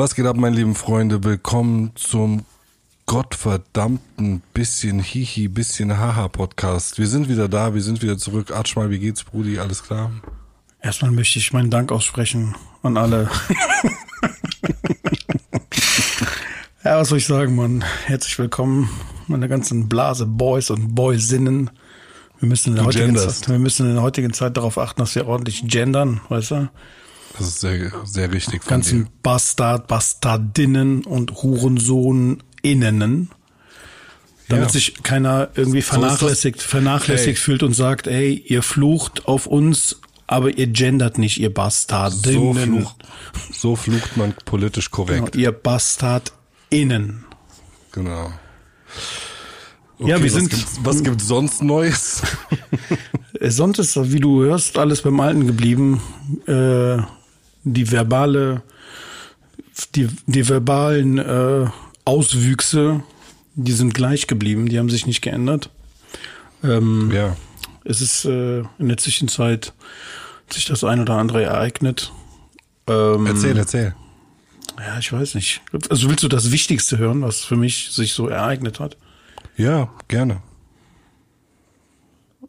Was geht ab, meine lieben Freunde? Willkommen zum gottverdammten bisschen Hihi, bisschen Haha Podcast. Wir sind wieder da, wir sind wieder zurück. Atsch mal, wie geht's, Brudi? Alles klar? Erstmal möchte ich meinen Dank aussprechen an alle. ja, was soll ich sagen, Mann? Herzlich willkommen, meine ganzen Blase Boys und Boysinnen. Wir müssen, in der Du heutigen genderst. Zeit, wir müssen in der heutigen Zeit darauf achten, dass wir ordentlich gendern, weißt du? Das ist sehr, sehr richtig von Ganzen. Bastard, Bastardinnen und Hurensohn-Innenen. Damit Ja. sich keiner irgendwie vernachlässigt, vernachlässigt Hey. fühlt und sagt, ey, ihr flucht auf uns, aber ihr gendert nicht, ihr So, Bastardinnen. flucht, so flucht man politisch korrekt. Genau, ihr Bastardinnen. Genau. Ja, wir was sind- Gibt's, was gibt's sonst Neues? Äh, Sonst ist, wie du hörst, alles beim Alten geblieben. Äh, die verbale, die, die verbalen äh, Auswüchse, die sind gleich geblieben, die haben sich nicht geändert. Ähm, ja. Es ist äh, in der Zwischenzeit sich das ein oder andere ereignet. Ähm, Erzähl, erzähl. Ja, ich weiß nicht. Also willst du das Wichtigste hören, was für mich sich so ereignet hat? Ja, gerne.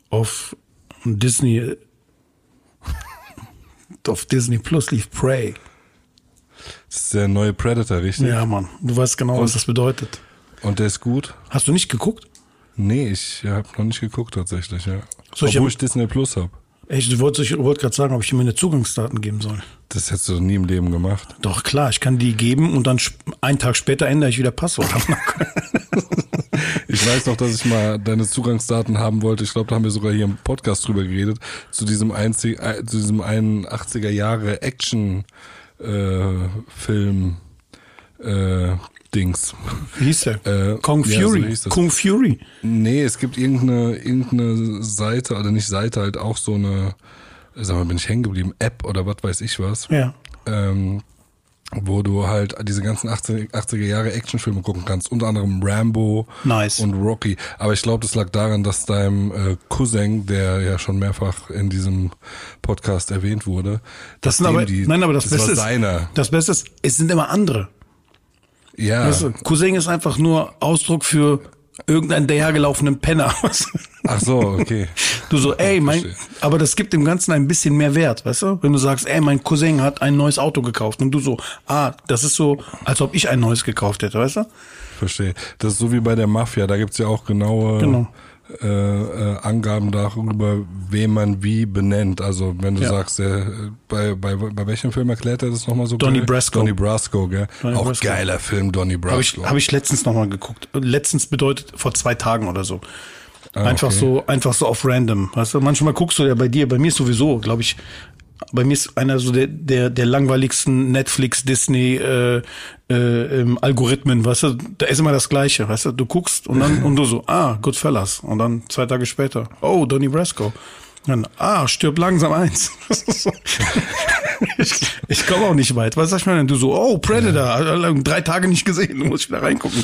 Auf Disney, auf Disney Plus lief Prey. Das ist der neue Predator, richtig? Ja, Mann, du weißt genau, was das bedeutet. Und der ist gut? Hast du nicht geguckt? Nee, ich habe noch nicht geguckt tatsächlich, ja. Ich Obwohl aber- ich Disney Plus hab. Ich wollte, ich wollte gerade sagen, ob ich ihm meine Zugangsdaten geben soll. Das hättest du nie im Leben gemacht. Doch klar, ich kann die geben und dann einen Tag später ändere ich wieder Passwort. Ich weiß noch, dass ich mal deine Zugangsdaten haben wollte. Ich glaube, da haben wir sogar hier im Podcast drüber geredet. Zu diesem einzig, äh, zu diesem einen 80er Jahre Action äh, Film äh, Dings. Wie hieß der? Äh, Kung ja, so Fury. das. Kung Fury. Nee, es gibt irgendeine, irgendeine Seite, oder nicht Seite, halt auch so eine, sag mal, bin ich hängen geblieben, App oder was weiß ich was. Ja. ähm, wo du halt diese ganzen 80, 80er Jahre Actionfilme gucken kannst, unter anderem Rambo Nice. und Rocky. Aber ich glaube, das lag daran, dass deinem äh, Cousin, der ja schon mehrfach in diesem Podcast erwähnt wurde, Das sind aber, die, nein, aber das, das Beste ist, seiner. das Beste ist, es sind immer andere. Ja, Weißt du, Cousin ist einfach nur Ausdruck für irgendeinen dahergelaufenen Penner. ach so, okay. Du so, ey, mein, aber das gibt dem Ganzen ein bisschen mehr Wert, weißt du? Wenn du sagst, ey, mein Cousin hat ein neues Auto gekauft und du so, ah, das ist so, als ob ich ein neues gekauft hätte, weißt du? Verstehe. Das ist so wie bei der Mafia, da gibt's ja auch genaue Genau. Äh, äh, Angaben darüber, wen man wie benennt. Also wenn du Ja. sagst, äh, bei, bei, bei welchem Film erklärt er das nochmal so geil? Brasco. Donnie Brasco, gell? Donnie auch Brasco. geiler Film, Donnie Habe ich, Brasco. hab ich letztens nochmal geguckt. Letztens bedeutet vor zwei Tagen oder so. einfach okay. so, einfach so auf random. Weißt du, manchmal guckst du ja bei dir, bei mir sowieso, glaube ich, bei mir ist einer so der, der, der langweiligsten Netflix, Disney, äh, äh, ähm, Algorithmen, weißt du, da ist immer das Gleiche, weißt du, du guckst und dann, und du so, ah, Goodfellas. Und dann zwei Tage später, oh, Donnie Brasco. Dann, ah, stirb langsam eins. ich ich komme auch nicht weit. Was sag ich mal denn? Du so, oh, Predator, drei Tage nicht gesehen, du musst wieder reingucken.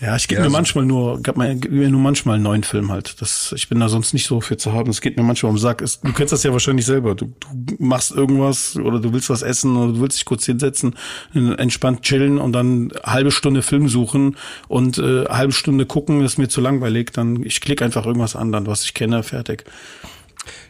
Ja, ich gebe Ja, mir manchmal nur, gab mir, geb mir nur manchmal einen neuen Film halt. Das, ich bin da sonst nicht so für zu haben. Es geht mir manchmal um den Sack. Es, du kennst das ja wahrscheinlich selber. Du, du machst irgendwas oder du willst was essen oder du willst dich kurz hinsetzen, entspannt chillen und dann halbe Stunde Film suchen und äh, halbe Stunde gucken, ist mir zu langweilig. Dann ich klicke einfach irgendwas an, dann was ich kenne, fertig.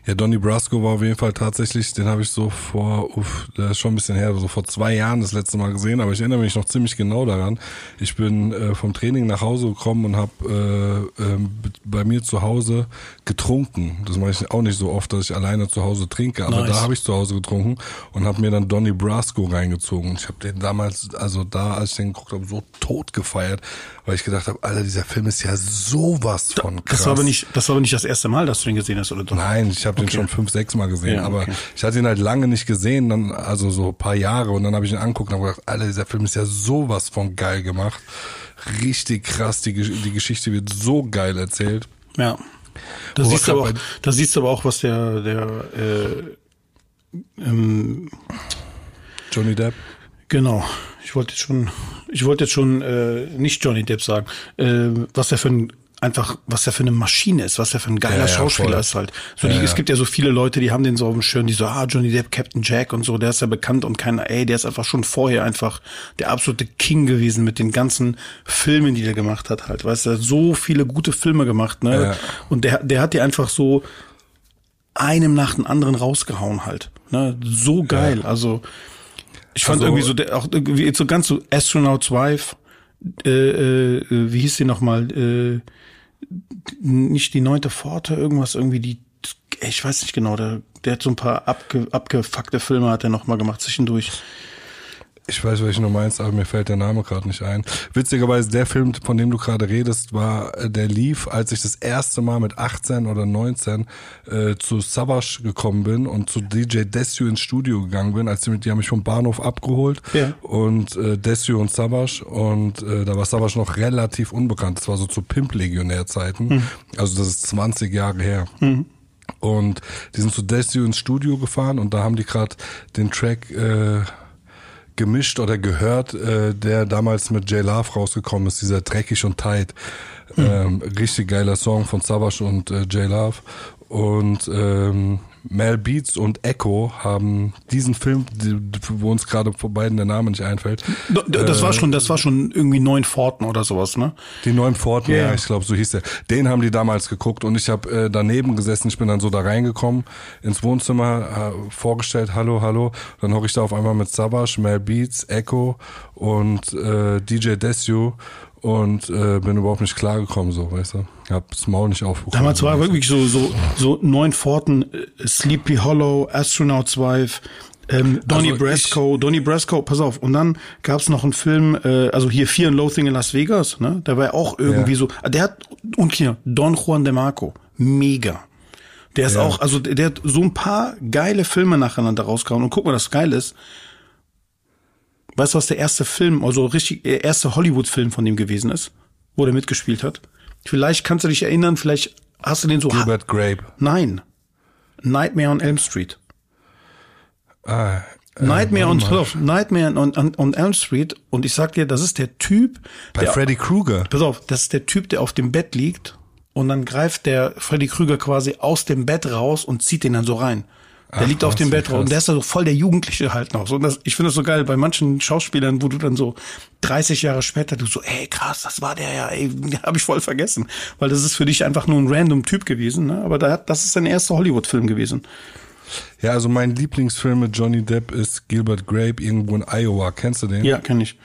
Ja, Donnie Brasco war auf jeden Fall tatsächlich, den habe ich so vor, uff, der ist schon ein bisschen her, so vor zwei Jahren das letzte Mal gesehen, aber ich erinnere mich noch ziemlich genau daran. Ich bin äh, vom Training nach Hause gekommen und habe äh, ähm, bei mir zu Hause getrunken. Das mache ich auch nicht so oft, dass ich alleine zu Hause trinke, aber Nice. da habe ich zu Hause getrunken und habe mir dann Donnie Brasco reingezogen. Ich habe den damals, also da, als ich den geguckt habe, so tot gefeiert, weil ich gedacht habe, Alter, dieser Film ist ja sowas von krass. Das war aber nicht, das war aber nicht das erste Mal, dass du ihn gesehen hast, oder doch? Nein, ich habe den schon fünf, sechs Mal gesehen, Ja, aber okay. ich hatte ihn halt lange nicht gesehen, dann also so ein paar Jahre und dann habe ich ihn angeguckt und habe gedacht, Alter, dieser Film ist ja sowas von geil gemacht. Richtig krass, die, die Geschichte wird so geil erzählt. Ja. Da Wo siehst, du aber auch, da siehst du aber auch, was der, der äh, ähm, Johnny Depp. genau. Ich wollte jetzt schon, ich wollte jetzt schon äh, nicht Johnny Depp sagen, äh, was er für ein einfach, was er für eine Maschine ist, was er für ein geiler Ja, Schauspieler voll. ist halt. So, die, Ja, es gibt ja so viele Leute, die haben den so auf dem Schirm, die so, ah, Johnny Depp, Captain Jack und so, der ist ja bekannt und keiner, ey, der ist einfach schon vorher einfach der absolute King gewesen mit den ganzen Filmen, die der gemacht hat halt. Weißt du, er so viele gute Filme gemacht, ne? Und der, der hat die einfach so einem nach dem anderen rausgehauen halt. Ne? So geil. Also ich fand Also- irgendwie so, der, auch irgendwie so ganz so Astronaut's Wife, äh, äh, wie hieß die nochmal? Äh, nicht die neunte Pforte, irgendwas, irgendwie die, ich weiß nicht genau, der, der hat so ein paar abge, abgefuckte Filme hat er nochmal gemacht zwischendurch. Ich weiß, welchen du meinst, aber mir fällt der Name gerade nicht ein. Witzigerweise, der Film, von dem du gerade redest, war, äh, der lief, als ich das erste Mal mit 18 oder 19 äh, zu Savage gekommen bin und zu DJ Desio ins Studio gegangen bin, als die, die haben mich vom Bahnhof abgeholt Ja. und äh, Desio und Savage und äh, da war Savage noch relativ unbekannt. Das war so zu Pimp-Legionär-Zeiten. Also das ist 20 Jahre her. Und die sind zu Desio ins Studio gefahren und da haben die gerade den Track äh, gemischt oder gehört, äh, der damals mit J Love rausgekommen ist, dieser Dreckig und Tight. Ähm, richtig geiler Song von Savage und äh, J Love. Und ähm, Mel Beats und Echo haben diesen Film, wo uns gerade vor beiden der Name nicht einfällt, Das Äh, war schon, das war schon irgendwie neun Forten oder sowas, ne? die neuen Forten, Ja. ja, ich glaube, so hieß der. Den haben die damals geguckt und ich habe äh, daneben gesessen. Ich bin dann so da reingekommen ins Wohnzimmer, äh, vorgestellt, hallo, hallo. Dann hocke ich da auf einmal mit Savage, Mel Beats, Echo und äh, DJ Desio und äh, bin überhaupt nicht klargekommen, so, weißt du. Hab das Maul nicht aufbekommen. Damals war wirklich so, so, so neun Forten, äh, Sleepy Hollow, Astronaut's Wife, ähm, Donny Also Brasco, Donny Brasco, pass auf. Und dann gab's noch einen Film, äh, also hier Fear and Loathing in Las Vegas, ne? Der war ja auch irgendwie Ja. so, ah, der hat, und hier, Don Juan de Marco, mega. Der ist Ja. auch, also der, der hat so ein paar geile Filme nacheinander rausgehauen. Und guck mal, das geil ist. Weißt du, was der erste Film, also richtig, der erste Hollywood-Film von dem gewesen ist, wo der mitgespielt hat? Vielleicht kannst du dich erinnern, vielleicht hast du den so. Gilbert Grape. Nein. Nightmare on Elm Street. Ah, äh, Nightmare on, auf, Nightmare on, on, on Elm Street. Und ich sag dir, das ist der Typ, Bei der, Freddy Krueger. pass auf, das ist der Typ, der auf dem Bett liegt und dann greift der Freddy Krüger quasi aus dem Bett raus und zieht den dann so rein. Der Ach, liegt auf dem Bett krass. der ist da so voll der Jugendliche halt noch. So, und das, ich finde das so geil bei manchen Schauspielern, wo du dann so 30 Jahre später du so, ey krass, das war der ja, ey, habe ich voll vergessen, weil das ist für dich einfach nur ein random Typ gewesen, ne? Aber da das ist sein erster Hollywood-Film gewesen. Ja, also mein Lieblingsfilm mit Johnny Depp ist Gilbert Grape irgendwo in Iowa. Kennst du den? Ja, kenn ich.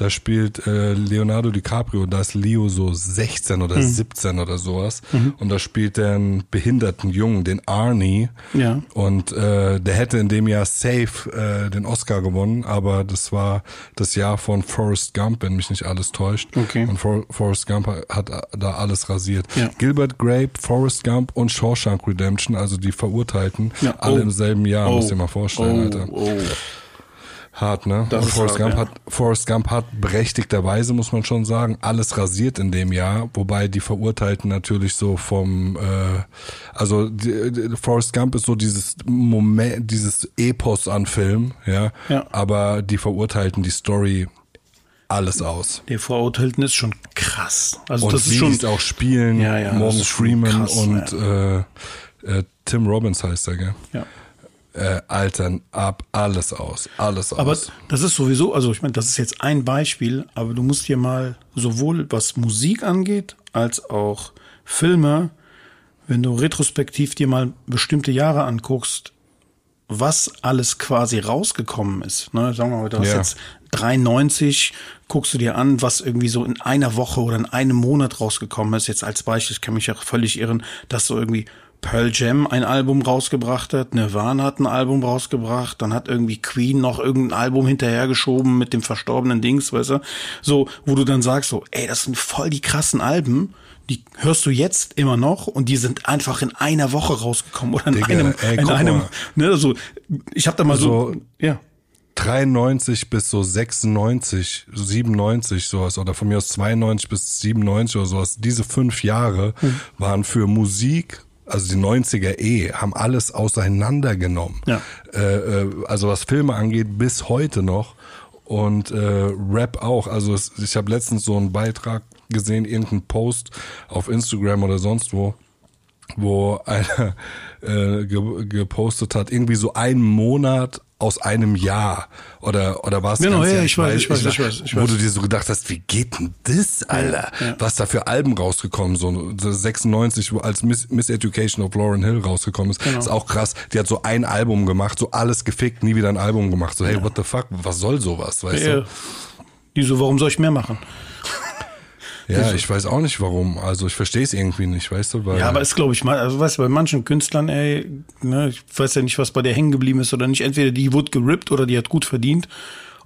Da spielt äh, Leonardo DiCaprio, da ist Leo so 16 oder 17 oder sowas. Und da spielt er einen behinderten Jungen, den Arnie. Ja. Und äh, der hätte in dem Jahr safe äh, den Oscar gewonnen, aber das war das Jahr von Forrest Gump, wenn mich nicht alles täuscht. Okay. Und For Forrest Gump hat da alles rasiert. Ja. Gilbert Grape, Forrest Gump und Shawshank Redemption, also die Verurteilten, Ja. alle Oh. im selben Jahr, Oh. muss dir mal vorstellen, oh, Alter. Oh. Hart, ne? Das und Forrest, hart, Gump ja. hat, Forrest Gump hat berechtigterweise, muss man schon sagen, alles rasiert in dem Jahr, wobei die Verurteilten natürlich so vom, äh, also die, die, Forrest Gump ist so dieses Moment, dieses Epos an Film, ja, Ja. aber die Verurteilten, die Story, alles aus. Der Verurteilten ist schon krass. Also Und das ist schon auch spielen, Ja, ja, Morgan Freeman krass, und äh, äh, Tim Robbins heißt er, gell? ja. Äh, altern ab alles aus, alles Aber aus. das ist sowieso, also ich meine, das ist jetzt ein Beispiel, aber du musst dir mal sowohl was Musik angeht, als auch Filme, wenn du retrospektiv dir mal bestimmte Jahre anguckst, was alles quasi rausgekommen ist. Ne? Sagen wir mal, du hast Ja. jetzt 93, guckst du dir an, was irgendwie so in einer Woche oder in einem Monat rausgekommen ist. Jetzt als Beispiel, ich kann mich ja völlig irren, dass so irgendwie Pearl Jam ein Album rausgebracht hat, Nirvana hat ein Album rausgebracht, dann hat irgendwie Queen noch irgendein Album hinterhergeschoben mit dem verstorbenen Dings, weißt du? So, wo du dann sagst so, ey, das sind voll die krassen Alben, die hörst du jetzt immer noch und die sind einfach in einer Woche rausgekommen oder in Digga, einem, ey, in einem, mal. ne, also ich habe da mal so, So- ja. 93 bis so 96, so 97 sowas oder von mir aus 92 bis 97 oder sowas. Diese fünf Jahre Hm. waren für Musik, also die 90er eh, haben alles auseinandergenommen. Ja. Äh, äh, also was Filme angeht, bis heute noch und äh, Rap auch. Also es, ich habe letztens so einen Beitrag gesehen, irgendeinen Post auf Instagram oder sonst wo, wo einer äh, ge gepostet hat, irgendwie so einen Monat aus einem Jahr oder oder was genau, ja, ich weiß, ich weiß, ich weiß, ich weiß, wo du dir so gedacht hast, wie geht denn das, Alter? Ja, ja. Was da für Alben rausgekommen, so 96, wo als Miss, Miss Education of Lauren Hill rausgekommen ist, genau. ist auch krass. Die hat so ein Album gemacht, so alles gefickt, nie wieder ein Album gemacht. So hey, ja. what the fuck, was soll sowas, weißt du? Die so, warum soll ich mehr machen? Ja, ich weiß auch nicht warum. Also ich verstehe es irgendwie nicht, weißt du? Weil ja, aber ist glaube ich mal, also weißt du, bei manchen Künstlern, ey, ne, ich weiß ja nicht, was bei der hängen geblieben ist oder nicht. Entweder die wurde gerippt oder die hat gut verdient.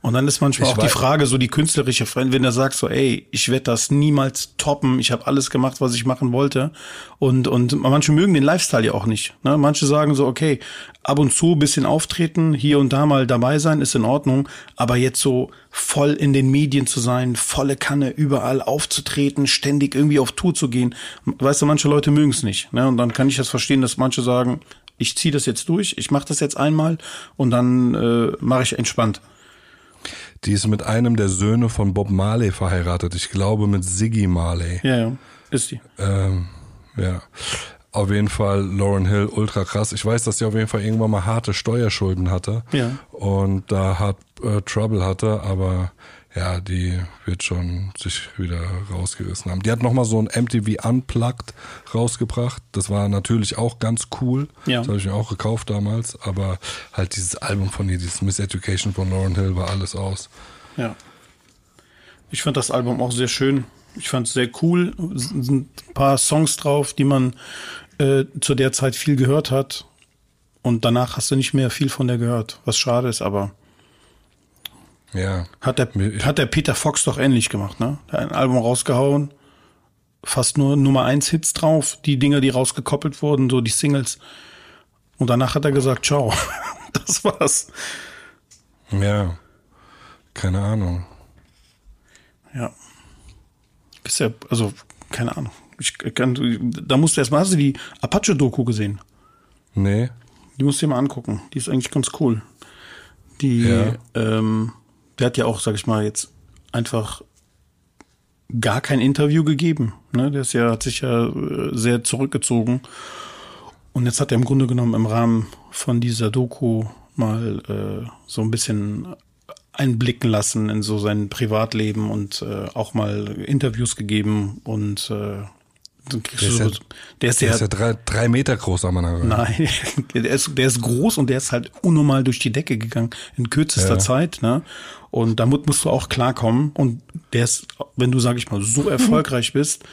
Und dann ist manchmal ich auch die Frage, so die künstlerische Freund, wenn er sagt so, ey, ich werde das niemals toppen, ich habe alles gemacht, was ich machen wollte. Und, und manche mögen den Lifestyle ja auch nicht. Ne? Manche sagen so, okay, ab und zu bisschen auftreten, hier und da mal dabei sein, ist in Ordnung. Aber jetzt so voll in den Medien zu sein, volle Kanne, überall aufzutreten, ständig irgendwie auf Tour zu gehen. Weißt du, manche Leute mögen es nicht. Ne? Und dann kann ich das verstehen, dass manche sagen, ich ziehe das jetzt durch, ich mache das jetzt einmal und dann äh, mache ich entspannt. Die ist mit einem der Söhne von Bob Marley verheiratet. Ich glaube mit Siggy Marley. Ja, ja, ist die. Ähm, ja. Auf jeden Fall Lauren Hill ultra krass. Ich weiß, dass sie auf jeden Fall irgendwann mal harte Steuerschulden hatte. Ja. Und da hat äh, Trouble hatte, aber ja, die wird schon sich wieder rausgerissen haben. Die hat nochmal so ein MTV Unplugged rausgebracht. Das war natürlich auch ganz cool. Ja. Das habe ich mir auch gekauft damals. Aber halt dieses Album von ihr, dieses Miss Education von Lauren Hill, war alles aus. Ja. Ich fand das Album auch sehr schön. Ich fand es sehr cool. Es sind ein paar Songs drauf, die man äh, zu der Zeit viel gehört hat. Und danach hast du nicht mehr viel von der gehört, was schade ist, aber ja. Hat der, hat der Peter Fox doch ähnlich gemacht, ne? Der hat ein Album rausgehauen, fast nur Nummer eins Hits drauf, die Dinger, die rausgekoppelt wurden, so die Singles. Und danach hat er gesagt, ciao. das war's. Ja. Keine Ahnung. Ja. Ist ja, also, keine Ahnung. Ich kann, da musst du erstmal, hast du die Apache-Doku gesehen? Nee. Die musst du dir mal angucken. Die ist eigentlich ganz cool. Die, ja. ähm, der hat ja auch, sag ich mal, jetzt einfach gar kein Interview gegeben. Ne? Der ist ja, hat sich ja äh, sehr zurückgezogen. Und jetzt hat er im Grunde genommen im Rahmen von dieser Doku mal äh, so ein bisschen einblicken lassen in so sein Privatleben und äh, auch mal Interviews gegeben und äh, der ist, ja, der ist, der ja, ist ja drei, drei Meter groß, am Anfang. Nein, der ist, der ist groß und der ist halt unnormal durch die Decke gegangen in kürzester ja. Zeit. Ne? Und damit musst du auch klarkommen. Und der ist, wenn du, sag ich mal, so erfolgreich bist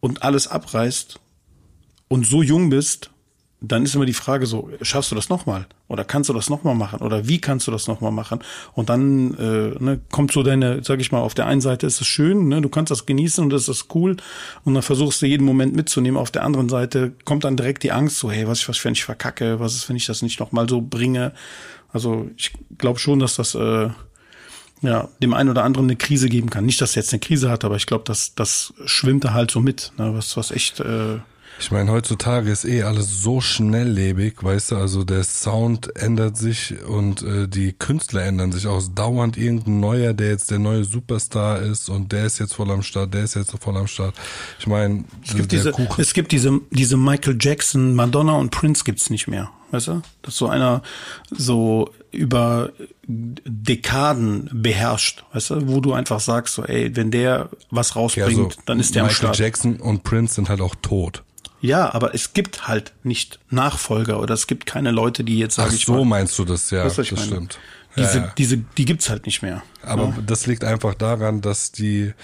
und alles abreißt und so jung bist, dann ist immer die Frage so, schaffst du das nochmal? Oder kannst du das nochmal machen? Oder wie kannst du das nochmal machen? Und dann äh, ne, kommt so deine, sag ich mal, auf der einen Seite ist es schön, ne, du kannst das genießen und das ist cool. Und dann versuchst du jeden Moment mitzunehmen. Auf der anderen Seite kommt dann direkt die Angst, so, hey, was, was wenn ich verkacke? Was ist, wenn ich das nicht nochmal so bringe? Also ich glaube schon, dass das äh, ja, dem einen oder anderen eine Krise geben kann. Nicht, dass er jetzt eine Krise hat, aber ich glaube, dass das schwimmt da halt so mit, ne, was, was echt äh, ich meine, heutzutage ist eh alles so schnelllebig, weißt du, also der Sound ändert sich und äh, die Künstler ändern sich auch. Dauernd irgendein neuer, der jetzt der neue Superstar ist und der ist jetzt voll am Start, der ist jetzt voll am Start. Ich meine, es gibt diese, Kuchen. es gibt diese, diese Michael Jackson, Madonna und Prince gibt's nicht mehr, weißt du? Dass so einer so über Dekaden beherrscht, weißt du, wo du einfach sagst, so, ey, wenn der was rausbringt, ja, so dann ist der Michael am Start. Michael Jackson und Prince sind halt auch tot. Ja, aber es gibt halt nicht Nachfolger oder es gibt keine Leute, die jetzt sagen. Ach so, mal, meinst du das, ja, das meine? stimmt. Diese, ja, ja. diese, die gibt's halt nicht mehr. Aber ja. das liegt einfach daran, dass die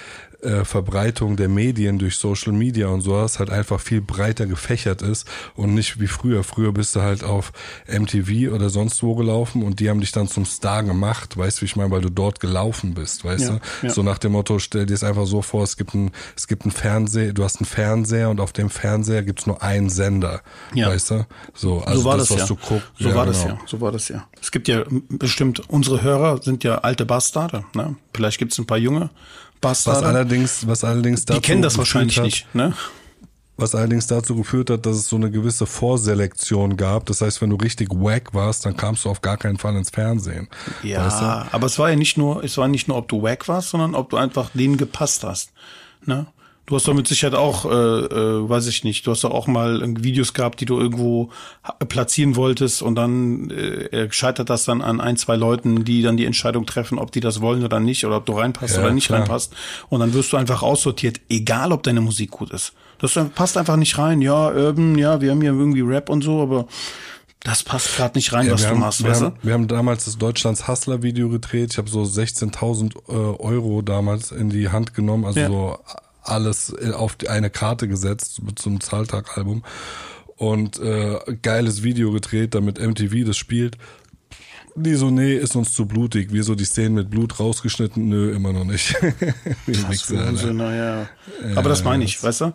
äh, Verbreitung der Medien durch Social Media und sowas halt einfach viel breiter gefächert ist und nicht wie früher. Früher bist du halt auf MTV oder sonst wo gelaufen und die haben dich dann zum Star gemacht, weißt du, wie ich meine, weil du dort gelaufen bist, weißt ja, du? Ja. So nach dem Motto, stell dir es einfach so vor, es gibt ein, es gibt ein Fernseher, du hast einen Fernseher und auf dem Fernseher gibt's nur einen Sender, ja. weißt du? So, also so war das, das was ja. du guckst. So war genau. das ja, so war das ja. Es gibt ja bestimmt, unsere Hörer sind ja alte Bastarde, ne? Vielleicht gibt's ein paar junge Bastarde. Was allerdings, was allerdings dazu Die kennen das wahrscheinlich hat, nicht, ne? Was allerdings dazu geführt hat, dass es so eine gewisse Vorselektion gab. Das heißt, wenn du richtig wack warst, dann kamst du auf gar keinen Fall ins Fernsehen. Ja, weißt du? aber es war ja nicht nur, es war nicht nur, ob du wack warst, sondern ob du einfach denen gepasst hast. Ne? Du hast doch mit Sicherheit auch, äh, äh, weiß ich nicht, du hast doch auch mal Videos gehabt, die du irgendwo platzieren wolltest und dann äh, scheitert das dann an ein, zwei Leuten, die dann die Entscheidung treffen, ob die das wollen oder nicht oder ob du reinpasst ja, oder nicht klar. reinpasst. Und dann wirst du einfach aussortiert, egal ob deine Musik gut ist. Das passt einfach nicht rein. Ja, Urban, ja, wir haben hier irgendwie Rap und so, aber das passt gerade nicht rein, ja, was du haben, machst, wir weißt haben, du? Wir haben damals das Deutschlands Hustler Video gedreht. Ich habe so 16.000 äh, Euro damals in die Hand genommen, also ja. so alles auf eine Karte gesetzt zum Zahltag-Album und äh, geiles Video gedreht, damit MTV das spielt. Die so, nee, ist uns zu blutig. Wir so die Szenen mit Blut rausgeschnitten? Nö, immer noch nicht. das Wichser, naja. Aber das meine ich, weißt du?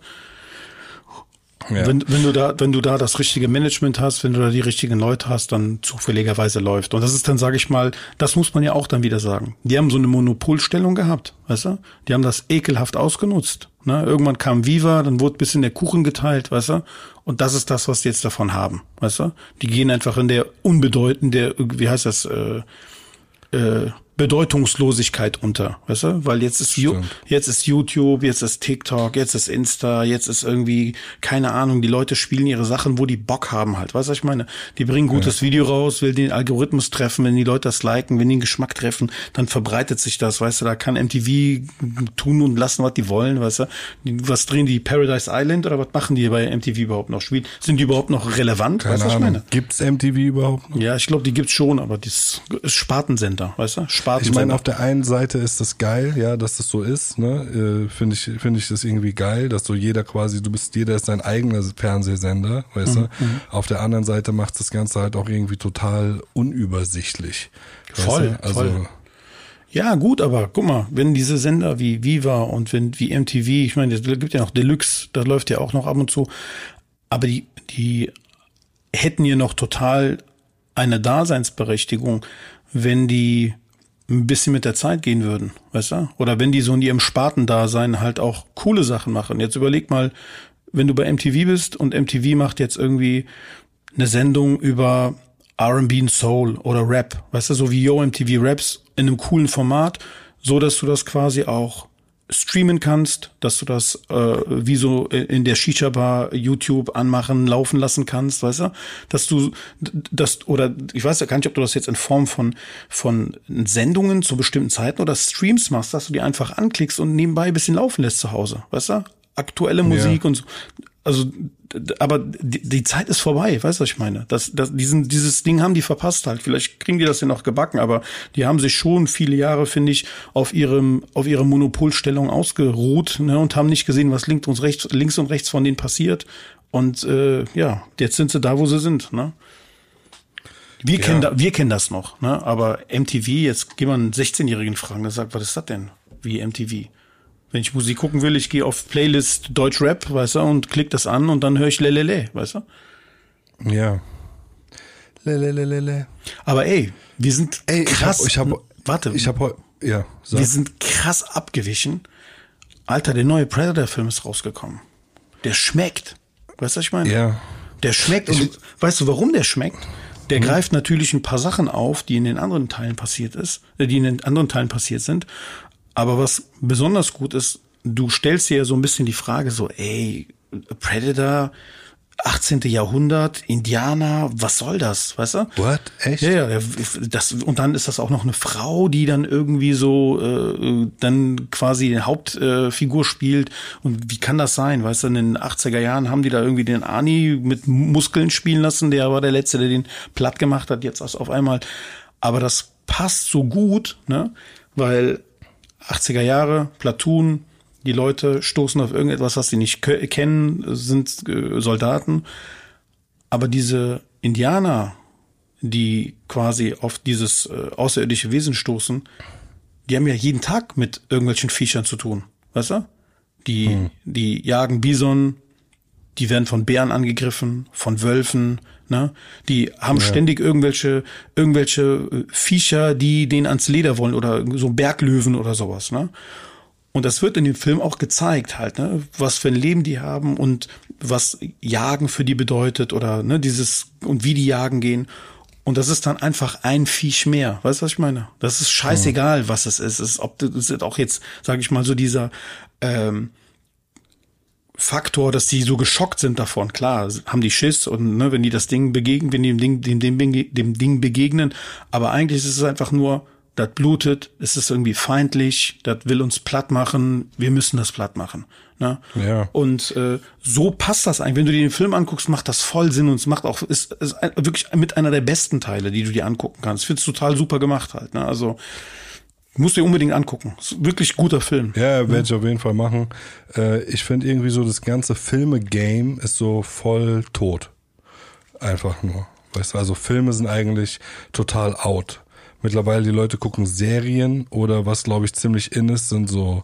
Ja. Wenn, wenn, du da, wenn du da das richtige Management hast, wenn du da die richtigen Leute hast, dann zufälligerweise läuft. Und das ist dann, sage ich mal, das muss man ja auch dann wieder sagen. Die haben so eine Monopolstellung gehabt, weißt du? Die haben das ekelhaft ausgenutzt. Ne? Irgendwann kam Viva, dann wurde bisschen der Kuchen geteilt, weißt du? Und das ist das, was die jetzt davon haben, weißt du? Die gehen einfach in der unbedeutende, wie heißt das, äh, äh, Bedeutungslosigkeit unter, weißt du? Weil jetzt ist, jetzt ist YouTube, jetzt ist TikTok, jetzt ist Insta, jetzt ist irgendwie, keine Ahnung, die Leute spielen ihre Sachen, wo die Bock haben halt. Weißt du, was ich meine? Die bringen gutes ja. Video raus, will den Algorithmus treffen, wenn die Leute das liken, wenn die den Geschmack treffen, dann verbreitet sich das, weißt du? Da kann MTV tun und lassen, was die wollen, weißt du? Was drehen die Paradise Island oder was machen die bei MTV überhaupt noch? Spielen? Sind die überhaupt noch relevant? Keine weißt du, was ich meine? Gibt's MTV überhaupt noch? Ja, ich glaube, die gibt's schon, aber das ist Spartensender, weißt du? Spaten. Ich meine, auf der einen Seite ist das geil, ja, dass das so ist, ne? Äh, finde ich, finde ich das irgendwie geil, dass so jeder quasi, du bist, jeder ist dein eigener Fernsehsender, weißt mhm. du? Mhm. Auf der anderen Seite macht das Ganze halt auch irgendwie total unübersichtlich. Voll, also, voll. Ja, gut, aber guck mal, wenn diese Sender wie Viva und wenn wie MTV, ich meine, es gibt ja noch Deluxe, da läuft ja auch noch ab und zu, aber die, die hätten ja noch total eine Daseinsberechtigung, wenn die ein bisschen mit der Zeit gehen würden, weißt du? Oder wenn die so in ihrem Spartendasein halt auch coole Sachen machen. Jetzt überleg mal, wenn du bei MTV bist und MTV macht jetzt irgendwie eine Sendung über R&B und Soul oder Rap, weißt du, so wie Yo MTV Raps in einem coolen Format, so dass du das quasi auch streamen kannst, dass du das äh, wie so in der Shisha-Bar YouTube anmachen, laufen lassen kannst, weißt du? Dass du das, oder ich weiß ja gar nicht, ob du das jetzt in Form von, von Sendungen zu bestimmten Zeiten oder Streams machst, dass du die einfach anklickst und nebenbei ein bisschen laufen lässt zu Hause, weißt du? Aktuelle Musik ja. und so. Also aber die, die Zeit ist vorbei, weißt du, was ich meine? Das, das, diesen, dieses Ding haben die verpasst halt. Vielleicht kriegen die das ja noch gebacken, aber die haben sich schon viele Jahre, finde ich, auf ihrem, auf ihre Monopolstellung ausgeruht ne, und haben nicht gesehen, was links und rechts, links und rechts von denen passiert. Und äh, ja, jetzt sind sie da, wo sie sind. Ne? Wir, ja. kennen da, wir kennen das noch, ne? aber MTV, jetzt gehen wir einen 16-Jährigen fragen, der sagt, was ist das denn? Wie MTV? Wenn ich Musik gucken will, ich gehe auf Playlist Deutsch Rap, weißt du, und klick das an und dann höre ich Lelele, weißt du? Ja. Lelelele. Aber ey, wir sind ey, krass. Ich hab, ich hab, warte. Ich habe ja. Sag. Wir sind krass abgewichen. Alter, der neue Predator-Film ist rausgekommen. Der schmeckt. Weißt du, was ich meine? Ja. Der schmeckt. Und ich, weißt du, warum der schmeckt? Der hm. greift natürlich ein paar Sachen auf, die in den anderen Teilen passiert ist, äh, die in den anderen Teilen passiert sind. Aber was besonders gut ist, du stellst dir ja so ein bisschen die Frage so, ey, Predator, 18. Jahrhundert, Indianer, was soll das, weißt du? What? Echt? Ja, ja, das, und dann ist das auch noch eine Frau, die dann irgendwie so äh, dann quasi die Hauptfigur äh, spielt. Und wie kann das sein? Weißt du, in den 80er Jahren haben die da irgendwie den Ani mit Muskeln spielen lassen, der war der Letzte, der den platt gemacht hat, jetzt auf einmal. Aber das passt so gut, ne? Weil 80er Jahre, Platoon, die Leute stoßen auf irgendetwas, was sie nicht kennen, sind äh, Soldaten. Aber diese Indianer, die quasi auf dieses äh, außerirdische Wesen stoßen, die haben ja jeden Tag mit irgendwelchen Viechern zu tun. Weißt du? Die, hm. die jagen Bison, die werden von Bären angegriffen, von Wölfen, ne? Die haben ja. ständig irgendwelche, irgendwelche äh, Viecher, die denen ans Leder wollen oder so Berglöwen oder sowas, ne? Und das wird in dem Film auch gezeigt halt, ne? Was für ein Leben die haben und was Jagen für die bedeutet oder, ne? Dieses, und wie die jagen gehen. Und das ist dann einfach ein Viech mehr. Weißt du, was ich meine? Das ist scheißegal, was es ist. Es ist, ob das ist auch jetzt, sage ich mal, so dieser, ähm, Faktor, dass die so geschockt sind davon. Klar, haben die Schiss und ne, wenn die das Ding begegnen, wenn die dem Ding, dem, dem, dem Ding begegnen, aber eigentlich ist es einfach nur, das blutet, es ist irgendwie feindlich, das will uns platt machen, wir müssen das platt machen. Ne? Ja. Und äh, so passt das eigentlich. Wenn du dir den Film anguckst, macht das voll Sinn und es macht auch, ist, ist wirklich mit einer der besten Teile, die du dir angucken kannst. Ich finde es total super gemacht halt. Ne? Also Musst du dir unbedingt angucken. Ist wirklich guter Film. Ja, werde ich auf jeden Fall machen. Äh, ich finde irgendwie so, das ganze Filme-Game ist so voll tot. Einfach nur. Weißt du, also Filme sind eigentlich total out. Mittlerweile die Leute gucken Serien oder was glaube ich ziemlich in ist, sind so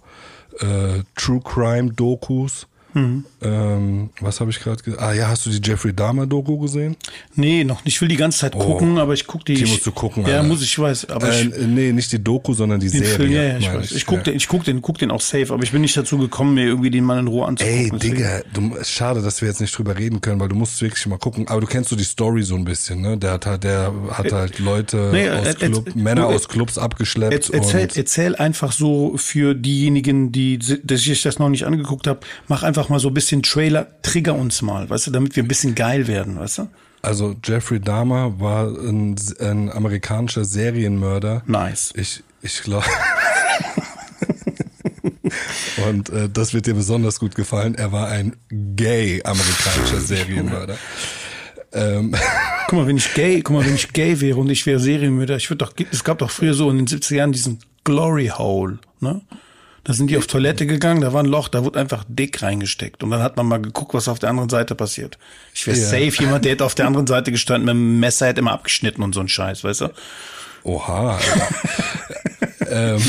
äh, True Crime Dokus. Mhm. Ähm, was habe ich gerade gesagt? Ah ja, hast du die Jeffrey Dahmer Doku gesehen? Nee, noch nicht. Ich will die ganze Zeit gucken, aber ich guck die. Die ich, musst du gucken. Ja, Alter. muss ich, weiß. Aber äh, ich, nee, nicht die Doku, sondern die Serie. Film, ja, ja, ich weiß. Ich guck ja. den, ich guck den, guck den auch safe, aber ich bin nicht dazu gekommen, mir irgendwie den mal in Ruhe anzugucken. Ey, deswegen. Digga, du, schade, dass wir jetzt nicht drüber reden können, weil du musst wirklich mal gucken. Aber du kennst so die Story so ein bisschen, ne? Der hat halt, der hat halt Leute nee, aus äh, Club, äh, Männer aus Clubs abgeschleppt. Er, erzähl, erzähl einfach so für diejenigen, die, dass ich das noch nicht angeguckt habe, mach einfach mal so ein bisschen Trailer, trigger uns mal, weißt du, damit wir ein bisschen geil werden, weißt du? also Jeffrey Dahmer war ein, ein amerikanischer Serienmörder. Nice. Ich, ich glaube. Und äh, das wird dir besonders gut gefallen. Er war ein gay amerikanischer Serienmörder. Ähm, Guck mal, wenn ich gay, guck mal, wenn ich gay wäre und ich wäre Serienmörder, ich würde doch, es gab doch früher so in den 70er Jahren diesen Glory Hole, ne? Da sind die auf Toilette gegangen, da war ein Loch, da wurde einfach dick reingesteckt. Und dann hat man mal geguckt, was auf der anderen Seite passiert. Ich wäre Ja. safe jemand, der hätte auf der anderen Seite gestanden, mit dem Messer hätte immer abgeschnitten und so ein Scheiß, weißt du? oha. Ähm,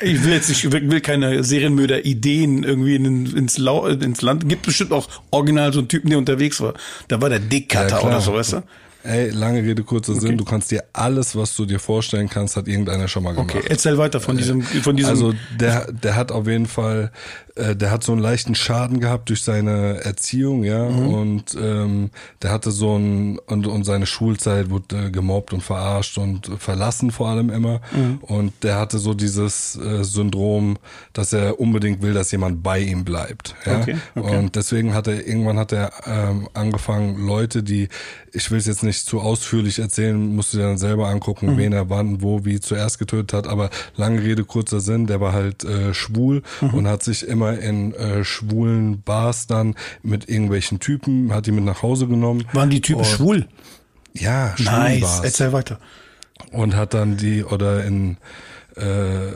Ich will jetzt nicht, ich will keine Serienmörder-Ideen irgendwie in, ins, Lau, ins Land. Gibt bestimmt auch original so einen Typen, der unterwegs war. Da war der Dickcutter Ja, oder so, weißt du? Ey, lange Rede, kurzer Sinn. Du kannst dir alles, was du dir vorstellen kannst, hat irgendeiner schon mal gemacht. Okay, erzähl weiter von diesem, von diesem. Also der, der hat auf jeden Fall, äh, der hat so einen leichten Schaden gehabt durch seine Erziehung, ja, Mhm. und ähm, der hatte so ein und, und seine Schulzeit wurde äh, gemobbt und verarscht und verlassen vor allem immer. Mhm. Und der hatte so dieses äh, Syndrom, dass er unbedingt will, dass jemand bei ihm bleibt. Ja? Okay, okay. Und deswegen hat er irgendwann hat er ähm, angefangen, Leute, die, ich will es jetzt nicht zu ausführlich erzählen, musst du dir dann selber angucken, Mhm. wen er wann, wo, wie zuerst getötet hat. Aber lange Rede, kurzer Sinn, der war halt äh, schwul Mhm. und hat sich immer in äh, schwulen Bars dann mit irgendwelchen Typen, hat die mit nach Hause genommen. waren die Typen und, schwul? Ja, schwulen Nice. Bars Erzähl weiter. und hat dann die oder in äh, äh,